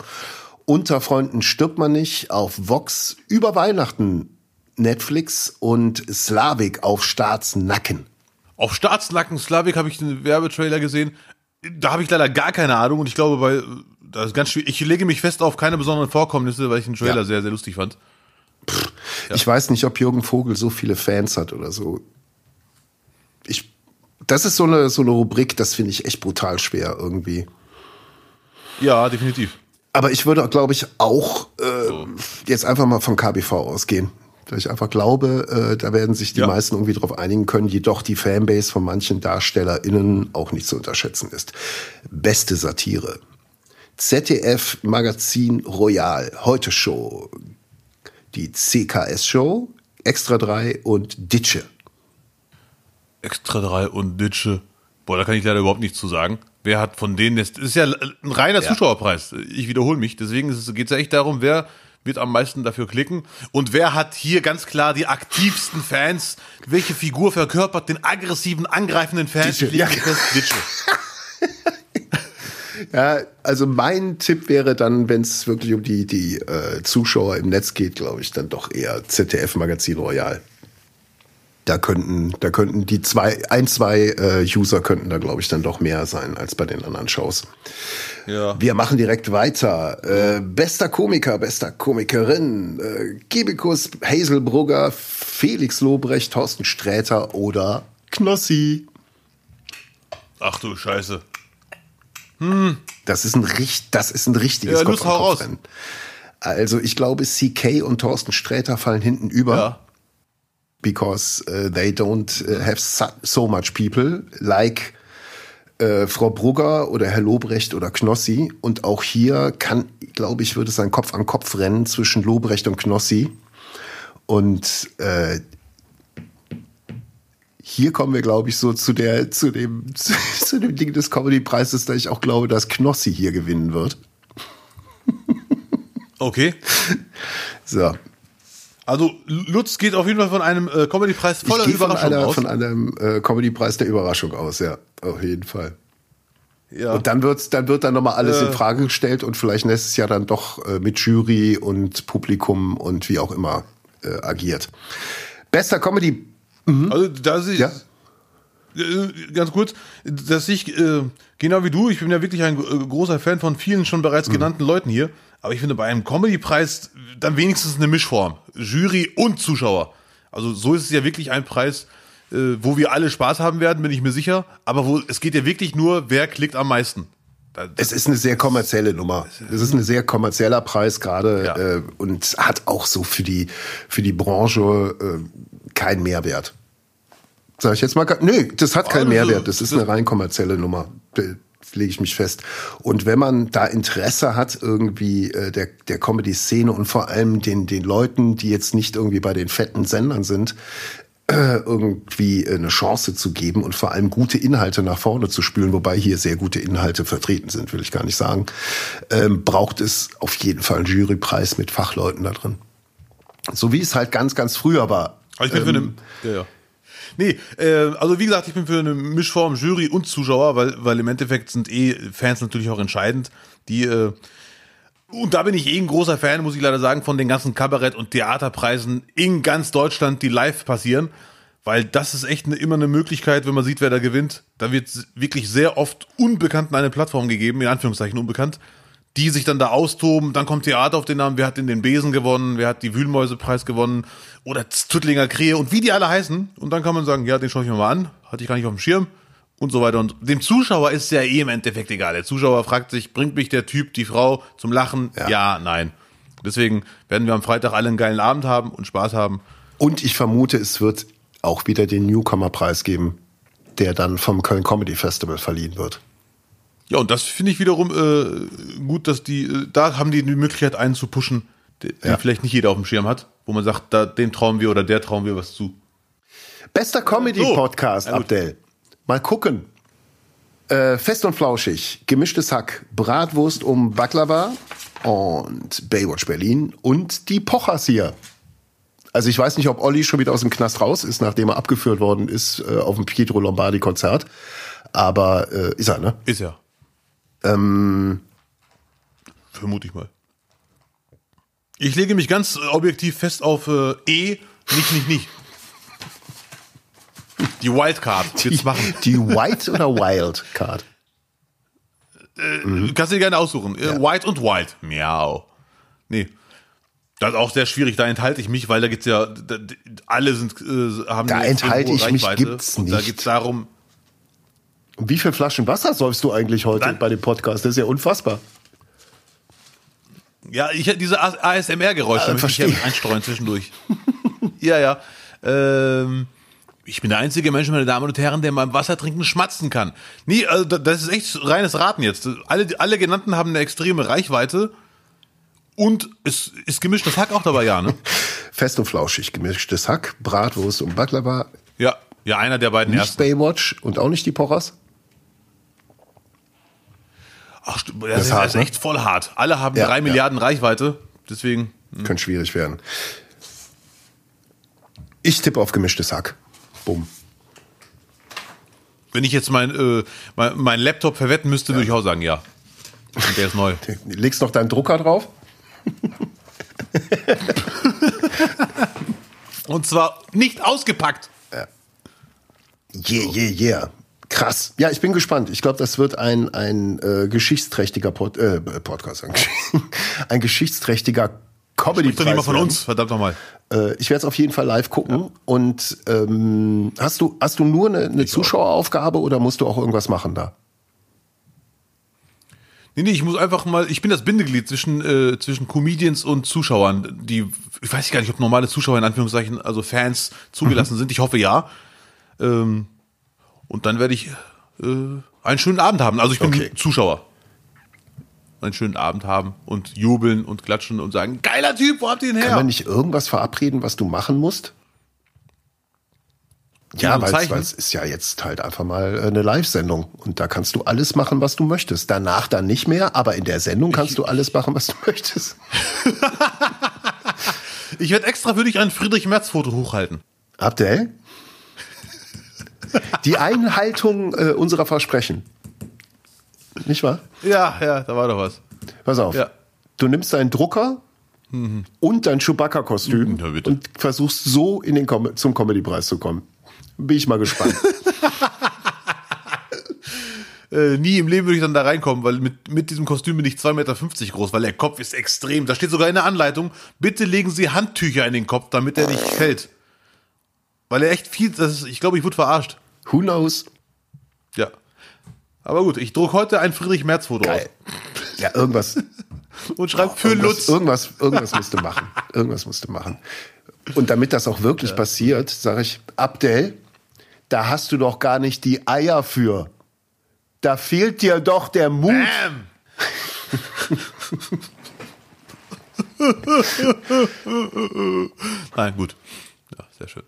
Unter Freunden stirbt man nicht auf Vox über Weihnachten Netflix und Slavik auf Staatsnacken. Auf Staatsnacken Slavik habe ich den Werbetrailer gesehen. Da habe ich leider gar keine Ahnung und ich glaube, weil das ist ganz schwierig. Ich lege mich fest auf keine besonderen Vorkommnisse, weil ich den Trailer ja. sehr, sehr lustig fand. Pff, ja. Ich weiß nicht, ob Jürgen Vogel so viele Fans hat oder so. Ich, das ist so eine, so eine Rubrik, das finde ich echt brutal schwer irgendwie. Ja, definitiv. Aber ich würde, glaube ich, auch äh, so. jetzt einfach mal vom KBV ausgehen. Weil ich einfach glaube, äh, da werden sich die ja. meisten irgendwie darauf einigen können, jedoch die Fanbase von manchen DarstellerInnen auch nicht zu unterschätzen ist. Beste Satire. ZDF Magazin Royal, Heute Show, die CKS Show, Extra 3 und Ditsche. Extra 3 und Ditsche. Boah, da kann ich leider überhaupt nichts zu sagen. Wer hat von denen, das ist ja ein reiner ja. Zuschauerpreis. Ich wiederhole mich. Deswegen geht es ja echt darum, wer wird am meisten dafür klicken. Und wer hat hier ganz klar die aktivsten Fans? Welche Figur verkörpert den aggressiven, angreifenden Fans? Ditsche. Ja. <laughs> Ja, also mein Tipp wäre dann, wenn es wirklich um die, die äh, Zuschauer im Netz geht, glaube ich, dann doch eher ZDF Magazin Royal. Da könnten, da könnten die zwei, ein, zwei äh, User könnten da, glaube ich, dann doch mehr sein als bei den anderen Shows. Ja. Wir machen direkt weiter. Äh, bester Komiker, bester Komikerin, äh, Gebikus, Hazel Brugger, Felix Lobrecht, Thorsten Sträter oder Knossi. Ach du Scheiße. Hm. Das ist ein, das ist ein richtiges ja, Kopf Kopf. Also ich glaube, CK und Thorsten Sträter fallen hinten über. Ja. Because uh, they don't uh, have so, much people like uh, Frau Brugger oder Herr Lobrecht oder Knossi. Und auch hier kann, glaube ich, würde es ein Kopf an Kopf rennen zwischen Lobrecht und Knossi. Und äh, hier kommen wir, glaube ich, so zu der, zu dem, <laughs> zu, zu dem Ding des Comedy-Preises, da ich auch glaube, dass Knossi hier gewinnen wird. Okay. So. Also Lutz geht auf jeden Fall von einem äh, Comedy-Preis voller Überraschung einer, aus. Von einem äh, Comedy-Preis der Überraschung aus, ja, auf jeden Fall. Ja. Und dann wird's, dann wird dann nochmal alles äh. in Frage gestellt und vielleicht nächstes Jahr dann doch äh, mit Jury und Publikum und wie auch immer äh, agiert. Bester Comedy Mhm. Also da ich, ja. Äh, ganz kurz, dass ich, äh, genau wie du, ich bin ja wirklich ein äh, großer Fan von vielen schon bereits mhm. genannten Leuten hier, aber ich finde bei einem Comedy-Preis dann wenigstens eine Mischform. Jury und Zuschauer. Also so ist es ja wirklich ein Preis, äh, wo wir alle Spaß haben werden, bin ich mir sicher. Aber wo es geht ja wirklich nur, wer klickt am meisten. Es ist eine sehr kommerzielle Nummer. Es ist ein sehr kommerzieller Preis gerade ja. äh, und hat auch so für die für die Branche äh, keinen Mehrwert. Sag ich jetzt mal, nö, das hat keinen also, Mehrwert. Das ist eine rein kommerzielle Nummer. lege ich mich fest. Und wenn man da Interesse hat, irgendwie äh, der, der Comedy-Szene und vor allem den, den Leuten, die jetzt nicht irgendwie bei den fetten Sendern sind, äh, irgendwie eine Chance zu geben und vor allem gute Inhalte nach vorne zu spülen, wobei hier sehr gute Inhalte vertreten sind, will ich gar nicht sagen, ähm, braucht es auf jeden Fall einen Jurypreis mit Fachleuten da drin. So wie es halt ganz, ganz früher war. Also ich bin ähm, für eine, ja, ja. Nee, äh, also wie gesagt, ich bin für eine Mischform Jury und Zuschauer, weil, weil im Endeffekt sind eh Fans natürlich auch entscheidend. Die, äh, und da bin ich eh ein großer Fan, muss ich leider sagen, von den ganzen Kabarett- und Theaterpreisen in ganz Deutschland, die live passieren. Weil das ist echt eine, immer eine Möglichkeit, wenn man sieht, wer da gewinnt. Da wird wirklich sehr oft Unbekannten eine Plattform gegeben, in Anführungszeichen unbekannt die sich dann da austoben. Dann kommt Theater auf den Namen. Wer hat in den Besen gewonnen? Wer hat die Wühlmäusepreis gewonnen? Oder Tuttlinger Krähe und wie die alle heißen. Und dann kann man sagen, ja, den schaue ich mir mal an. Hatte ich gar nicht auf dem Schirm. Und so weiter. Und dem Zuschauer ist ja eh im Endeffekt egal. Der Zuschauer fragt sich, bringt mich der Typ, die Frau zum Lachen? Ja, ja nein. Deswegen werden wir am Freitag alle einen geilen Abend haben und Spaß haben. Und ich vermute, es wird auch wieder den Newcomer-Preis geben, der dann vom Köln Comedy Festival verliehen wird. Ja, und das finde ich wiederum äh, gut, dass die, äh, da haben die die Möglichkeit, einen zu pushen, den ja. vielleicht nicht jeder auf dem Schirm hat, wo man sagt, da, dem trauen wir oder der trauen wir was zu. Bester Comedy-Podcast, so. Abdel. Mal gucken. Äh, fest und flauschig, gemischtes Hack, Bratwurst um Baklava und Baywatch Berlin und die Pochers hier. Also ich weiß nicht, ob Olli schon wieder aus dem Knast raus ist, nachdem er abgeführt worden ist äh, auf dem Pietro Lombardi Konzert. Aber äh, ist er, ne? Ist er. Ähm, Vermute ich mal. Ich lege mich ganz objektiv fest auf äh, E, nicht, nicht, nicht. Die Wildcard die, machen. Die White oder Wildcard? Äh, Kannst du dir gerne aussuchen. Äh, ja. White und Wild. Miau. Nee. Das ist auch sehr schwierig, da enthalte ich mich, weil da geht's ja, da, alle sind, äh, haben Da enthalte ich mich gibt's und nicht. da geht's darum. Wie viele Flaschen Wasser säufst du eigentlich heute Dann, bei dem Podcast? Das ist ja unfassbar. Ja, ich diese ASMR-Geräusche, äh, ich einstreuen zwischendurch. <laughs> ja, ja. Ähm, ich bin der einzige Mensch, meine Damen und Herren, der beim Wasser trinken schmatzen kann. Nee, also das ist echt reines Raten jetzt. Alle, alle genannten haben eine extreme Reichweite. Und es ist gemischtes Hack auch dabei, ja, ne? <laughs> Fest und flauschig, gemischtes Hack, Bratwurst und Baklava. Ja, ja, einer der beiden nicht ersten. Baywatch und auch nicht die Pochers? Ach, das, das ist, hart, ist, echt ne? voll hart. Alle haben ja, drei Milliarden Reichweite, deswegen. Hm. Könnte schwierig werden. Ich tippe auf gemischtes Hack. Bumm. Wenn ich jetzt mein, äh, mein, mein Laptop verwetten müsste, ja. würde ich auch sagen, ja. Und der ist neu. <laughs> Legst noch deinen Drucker drauf? <laughs> Und zwar nicht ausgepackt. Ja. Yeah, yeah, yeah. Krass. Ja, ich bin gespannt. Ich glaube, das wird ein, ein äh, geschichtsträchtiger Pod, äh, Podcast. <laughs> ein geschichtsträchtiger comedy Spricht doch mal von uns, verdammt nochmal. Äh, ich werde es auf jeden Fall live gucken. Ja. Und ähm, hast du hast du nur eine, eine Zuschaueraufgabe oder musst du auch irgendwas machen da? Nee, nee, ich muss einfach mal, ich bin das Bindeglied zwischen, äh, zwischen Comedians und Zuschauern, die, ich weiß gar nicht, ob normale Zuschauer in Anführungszeichen, also Fans zugelassen mhm. sind. Ich hoffe ja. Ähm, und dann werde ich äh, einen schönen Abend haben. Also ich bin okay. Zuschauer. Einen schönen Abend haben und jubeln und klatschen und sagen, geiler Typ, wo habt ihr ihn her? Kann man nicht irgendwas verabreden, was du machen musst? Ja, weil es ist ja jetzt halt einfach mal eine Live-Sendung und da kannst du alles machen, was du möchtest. Danach dann nicht mehr, aber in der Sendung kannst ich, du <laughs> alles machen, was du möchtest. ich werde extra für dich ein Friedrich-Merz-Foto hochhalten. Abdel? Die Einhaltung äh, unserer Versprechen. Nicht wahr? Ja, ja, da war doch was. Pass auf. Ja. Du nimmst deinen Drucker mhm. und dein Chewbacca-Kostüm ja, und versuchst so in den Com zum Comedy-Preis zu kommen. Bin ich mal gespannt. <laughs> äh, nie im Leben würde ich dann da reinkommen, weil mit, mit diesem Kostüm bin ich 2,50 Meter groß, weil der Kopf ist extrem. Da steht sogar in der Anleitung, bitte legen Sie Handtücher in den Kopf, damit er nicht fällt. Weil er echt viel, das ist, ich glaube, ich wurde verarscht. Who knows? Ja. Aber gut, ich druck heute ein Friedrich-Merz-Foto aus. Ja, irgendwas. <laughs> Und schreib oh, für irgendwas, Lutz. Irgendwas, irgendwas musst du machen. Irgendwas musst du machen. Und damit das auch wirklich ja. passiert, sage ich, Abdel, da hast du doch gar nicht die Eier für. Da fehlt dir doch der Mut. Bam. <laughs> Nein, gut. Ja, sehr schön.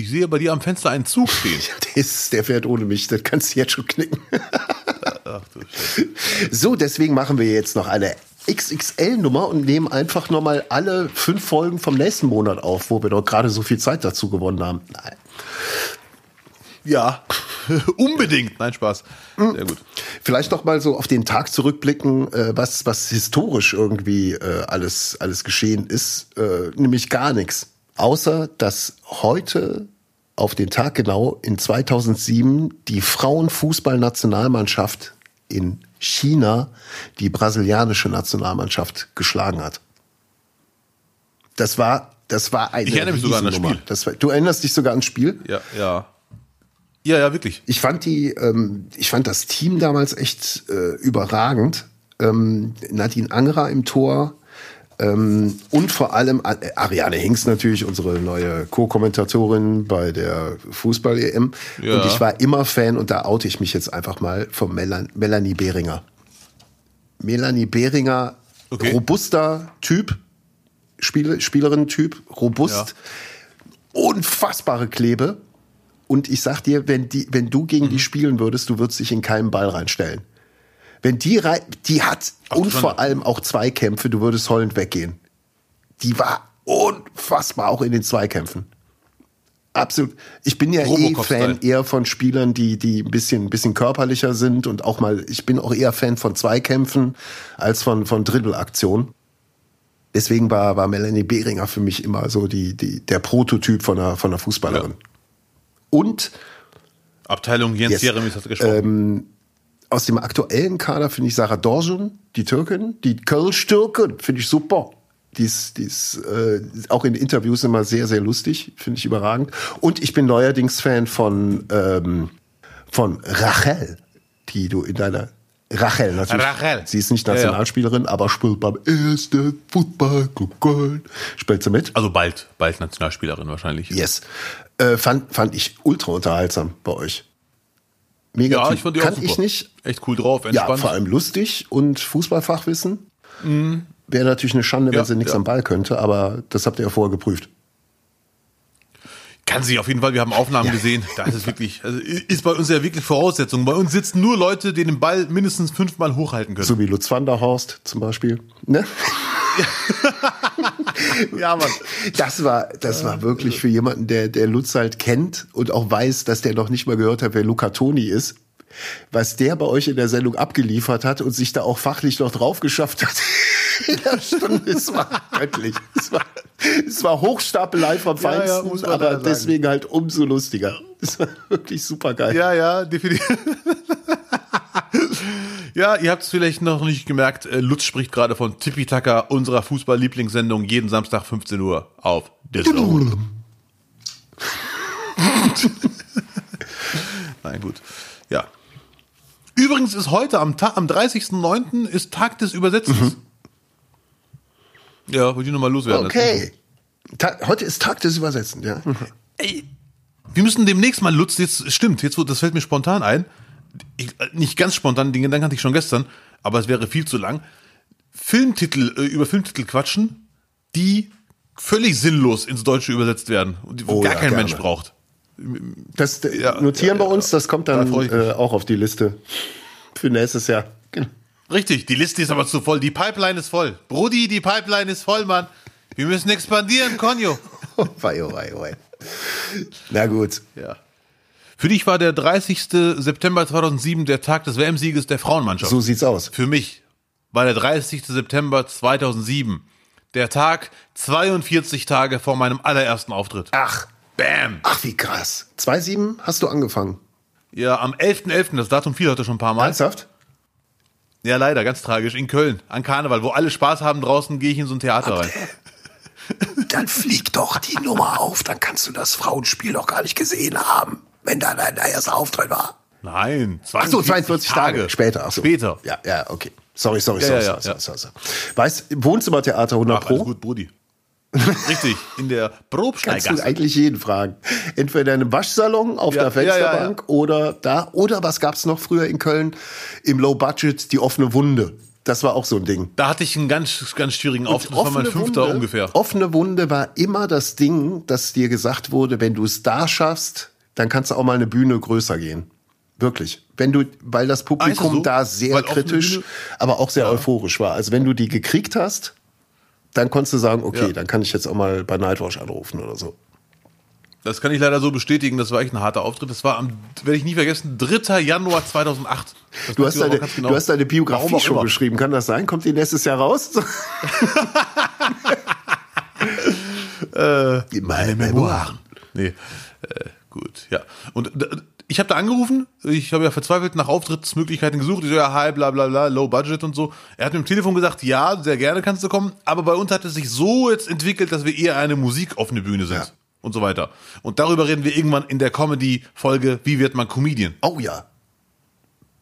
Ich sehe bei dir am Fenster einen Zug stehen. <laughs> der, der fährt ohne mich, das kannst du jetzt schon knicken. <laughs> Ach, du so, deswegen machen wir jetzt noch eine XXL-Nummer und nehmen einfach nochmal alle fünf Folgen vom nächsten Monat auf, wo wir doch gerade so viel Zeit dazu gewonnen haben. Nein. Ja, <laughs> unbedingt. Nein, Spaß. Hm. Sehr gut. Vielleicht noch mal so auf den Tag zurückblicken, äh, was, was historisch irgendwie äh, alles, alles geschehen ist. Äh, nämlich gar nichts. Außer, dass heute auf den Tag genau in 2007 die Frauenfußballnationalmannschaft in China die brasilianische Nationalmannschaft geschlagen hat. Das war, das war eine Ich erinnere mich sogar an das Spiel. Das war, du erinnerst dich sogar ans Spiel? Ja, ja. Ja, ja, wirklich. Ich fand die, ähm, ich fand das Team damals echt äh, überragend. Ähm, Nadine Angerer im Tor, ähm, und vor allem äh, Ariane Hinks natürlich, unsere neue Co-Kommentatorin bei der Fußball-EM. Ja. Und ich war immer Fan, und da oute ich mich jetzt einfach mal, von Melan Melanie Behringer. Melanie Behringer, okay. robuster Typ, Spiel Spielerin-Typ, robust, ja. unfassbare Klebe. Und ich sag dir, wenn, die, wenn du gegen mhm. die spielen würdest, du würdest dich in keinen Ball reinstellen. Wenn die die hat Ach, und vor allem auch Zweikämpfe, du würdest heulend weggehen. Die war unfassbar auch in den Zweikämpfen. Absolut. Ich bin ja eh Fan eher von Spielern, die, die ein bisschen, ein bisschen körperlicher sind und auch mal, ich bin auch eher Fan von Zweikämpfen als von, von Dribbelaktionen. Deswegen war, war Melanie Behringer für mich immer so die, die, der Prototyp von einer, von einer Fußballerin. Ja. Und Abteilung Jens yes, Jeremies hat gesprochen. Ähm, aus dem aktuellen Kader finde ich Sarah Dorsun, die Türkin, die Kölsch-Türkin, finde ich super. Die ist, die ist äh, auch in Interviews immer sehr, sehr lustig, finde ich überragend. Und ich bin neuerdings Fan von, ähm, von Rachel, die du in deiner Rachel natürlich. Rachel. Sie ist nicht Nationalspielerin, ja, ja. aber spielt beim ersten Fußballclub Köln. Spielt sie mit? Also bald, bald Nationalspielerin wahrscheinlich. Yes. Äh, fand, fand ich ultra unterhaltsam bei euch. Mega ja, ich fand die Kann auch super. ich nicht. Echt cool drauf, entspannt. Ja, vor allem lustig und Fußballfachwissen. Mhm. Wäre natürlich eine Schande, wenn ja, sie nichts ja. am Ball könnte, aber das habt ihr ja vorher geprüft. Kann sie auf jeden Fall. Wir haben Aufnahmen gesehen. Da ist es wirklich, also ist bei uns ja wirklich Voraussetzung. Bei uns sitzen nur Leute, die den Ball mindestens fünfmal hochhalten können. So wie Lutz van der Horst zum Beispiel. Ne? <laughs> ja, Mann. Das war, das war wirklich für jemanden, der, der Lutz halt kennt und auch weiß, dass der noch nicht mal gehört hat, wer Luca Toni ist was der bei euch in der Sendung abgeliefert hat und sich da auch fachlich noch drauf geschafft hat. <laughs> in der Stunde, es war göttlich. Es war, es war Hochstapelei vom Feinsten, ja, ja, aber deswegen halt umso lustiger. Es war wirklich super geil. Ja, ja, definitiv. <laughs> Ja, ihr habt es vielleicht noch nicht gemerkt, äh, Lutz spricht gerade von Tippy Taka, unserer Fußball-Lieblingssendung, jeden Samstag 15 Uhr auf Disney. <laughs> Nein, gut. Ja, Übrigens ist heute am, am 30.09. ist Tag des Übersetzens. Mhm. Ja, wollte ich nochmal loswerden. Okay. Tag, heute ist Tag des Übersetzens, ja. Mhm. Ey, wir müssen demnächst mal Lutz, jetzt stimmt, jetzt das fällt mir spontan ein. Ich, nicht ganz spontan, den Gedanken hatte ich schon gestern, aber es wäre viel zu lang. Filmtitel, äh, über Filmtitel quatschen, die völlig sinnlos ins Deutsche übersetzt werden und die oh, gar ja, kein gerne. Mensch braucht. Das ja, notieren ja, wir uns, das kommt dann da äh, auch auf die Liste für nächstes Jahr. Genau. Richtig, die Liste ist aber zu voll. Die Pipeline ist voll. Brudi, die Pipeline ist voll, Mann. Wir müssen expandieren, Konjo. <laughs> wei, oh wei, oh wei. Na gut. Ja. Für dich war der 30. September 2007 der Tag des WM-Sieges der Frauenmannschaft. So sieht's aus. Für mich war der 30. September 2007 der Tag 42 Tage vor meinem allerersten Auftritt. Ach. Bam. Ach, wie krass. 2-7 hast du angefangen. Ja, am 11.11., .11., das Datum fiel heute schon ein paar Mal. Ernsthaft? Ja, leider, ganz tragisch. In Köln, an Karneval, wo alle Spaß haben draußen, gehe ich in so ein Theater rein. Dann flieg doch die Nummer auf, dann kannst du das Frauenspiel doch gar nicht gesehen haben, wenn da dein erster Auftritt war. Nein, 42 Ach so, 42 Tage, Tage. später. Ach so. Später. Ja, ja, okay. Sorry, sorry, sorry. Ja, ja, sorry, ja. sorry, sorry. Weißt, Wohnzimmertheater 100 Ach, Pro? Alles gut, Brudi. Richtig, in der Probsteigasse. Kannst du eigentlich jeden fragen. Entweder in einem Waschsalon auf ja, der Fensterbank ja, ja, oder da. Oder was gab's noch früher in Köln? Im Low Budget, die offene Wunde. Das war auch so ein Ding. Da hatte ich einen ganz, ganz schwierigen Auftritt. Das war mein fünfter Wunde, ungefähr. Offene Wunde war immer das Ding, dass dir gesagt wurde, wenn du es da schaffst, dann kannst du auch mal eine Bühne größer gehen. Wirklich. Wenn du, weil das Publikum so? da sehr kritisch, aber auch sehr euphorisch war. Also wenn du die gekriegt hast, dann konntest du sagen, okay, ja. dann kann ich jetzt auch mal bei Nightwatch anrufen oder so. Das kann ich leider so bestätigen, das war echt ein harter Auftritt. Das war am, werde ich nie vergessen, 3. Januar 2008. du hast, deine, genau. du hast deine Biografie schon immer. geschrieben, kann das sein? Kommt die nächstes Jahr raus? <laughs> <laughs> äh, Meine Memoiren. Nee, äh, gut, ja. Und ich habe da angerufen, ich habe ja verzweifelt nach Auftrittsmöglichkeiten gesucht. Ich so, ja, hi, bla bla bla, low budget und so. Er hat mir im Telefon gesagt, ja, sehr gerne kannst du kommen, aber bei uns hat es sich so jetzt entwickelt, dass wir eher eine musikoffene Bühne sind. Ja. Und so weiter. Und darüber reden wir irgendwann in der Comedy-Folge, wie wird man Comedian? Oh ja.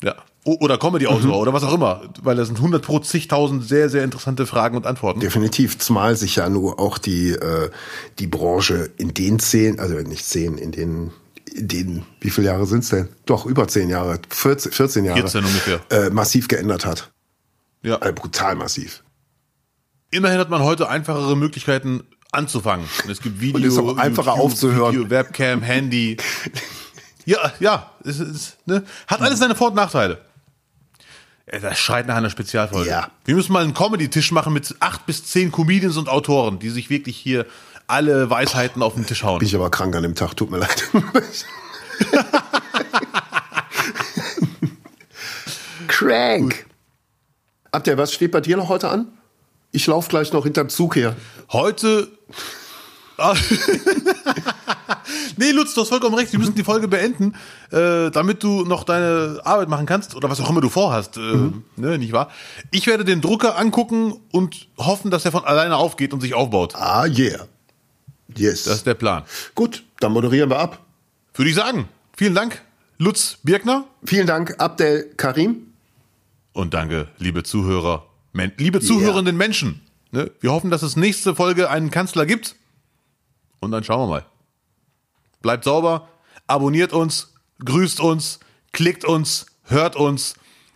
Ja. Oder Comedy-Autor mhm. oder was auch immer. Weil das sind 100 pro zigtausend sehr, sehr interessante Fragen und Antworten. Definitiv. Zumal sich ja nur auch die, äh, die Branche in den zehn, also nicht zehn, in den den, wie viele Jahre sind es denn? Doch, über zehn Jahre, 14, 14 Jahre. 14 ungefähr. Äh, massiv geändert hat. Ja. Also brutal massiv. Immerhin hat man heute einfachere Möglichkeiten anzufangen. Es gibt Video, Und es ist auch einfacher YouTube, aufzuhören. Video, Webcam, Handy. <laughs> ja, ja, es ist, ne? hat alles seine Vor- und Nachteile. Das schreit nach einer Spezialfolge. Ja. Wir müssen mal einen Comedy-Tisch machen mit acht bis zehn Comedians und Autoren, die sich wirklich hier alle Weisheiten auf den Tisch hauen. Bin ich aber krank an dem Tag, tut mir leid. <laughs> Crank. Ihr, was steht bei dir noch heute an? Ich laufe gleich noch hinterm Zug her. Heute. <laughs> Nee, Lutz, du hast vollkommen recht. Wir müssen die Folge beenden, äh, damit du noch deine Arbeit machen kannst oder was auch immer du vorhast. Äh, mhm. ne, nicht wahr? Ich werde den Drucker angucken und hoffen, dass er von alleine aufgeht und sich aufbaut. Ah, yeah. Yes. Das ist der Plan. Gut, dann moderieren wir ab. Würde ich sagen. Vielen Dank, Lutz Birkner. Vielen Dank, Abdel Karim. Und danke, liebe Zuhörer, liebe zuhörenden yeah. Menschen. Ne? Wir hoffen, dass es nächste Folge einen Kanzler gibt. Und dann schauen wir mal. Bleibt sauber, abonniert uns, grüßt uns, klickt uns, hört uns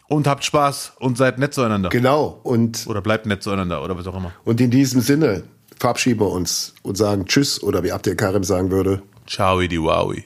und habt Spaß und seid nett zueinander. Genau. Und oder bleibt nett zueinander oder was auch immer. Und in diesem Sinne verabschieden wir uns und sagen Tschüss oder wie Abdel Karim sagen würde. Ciao, die Wowi.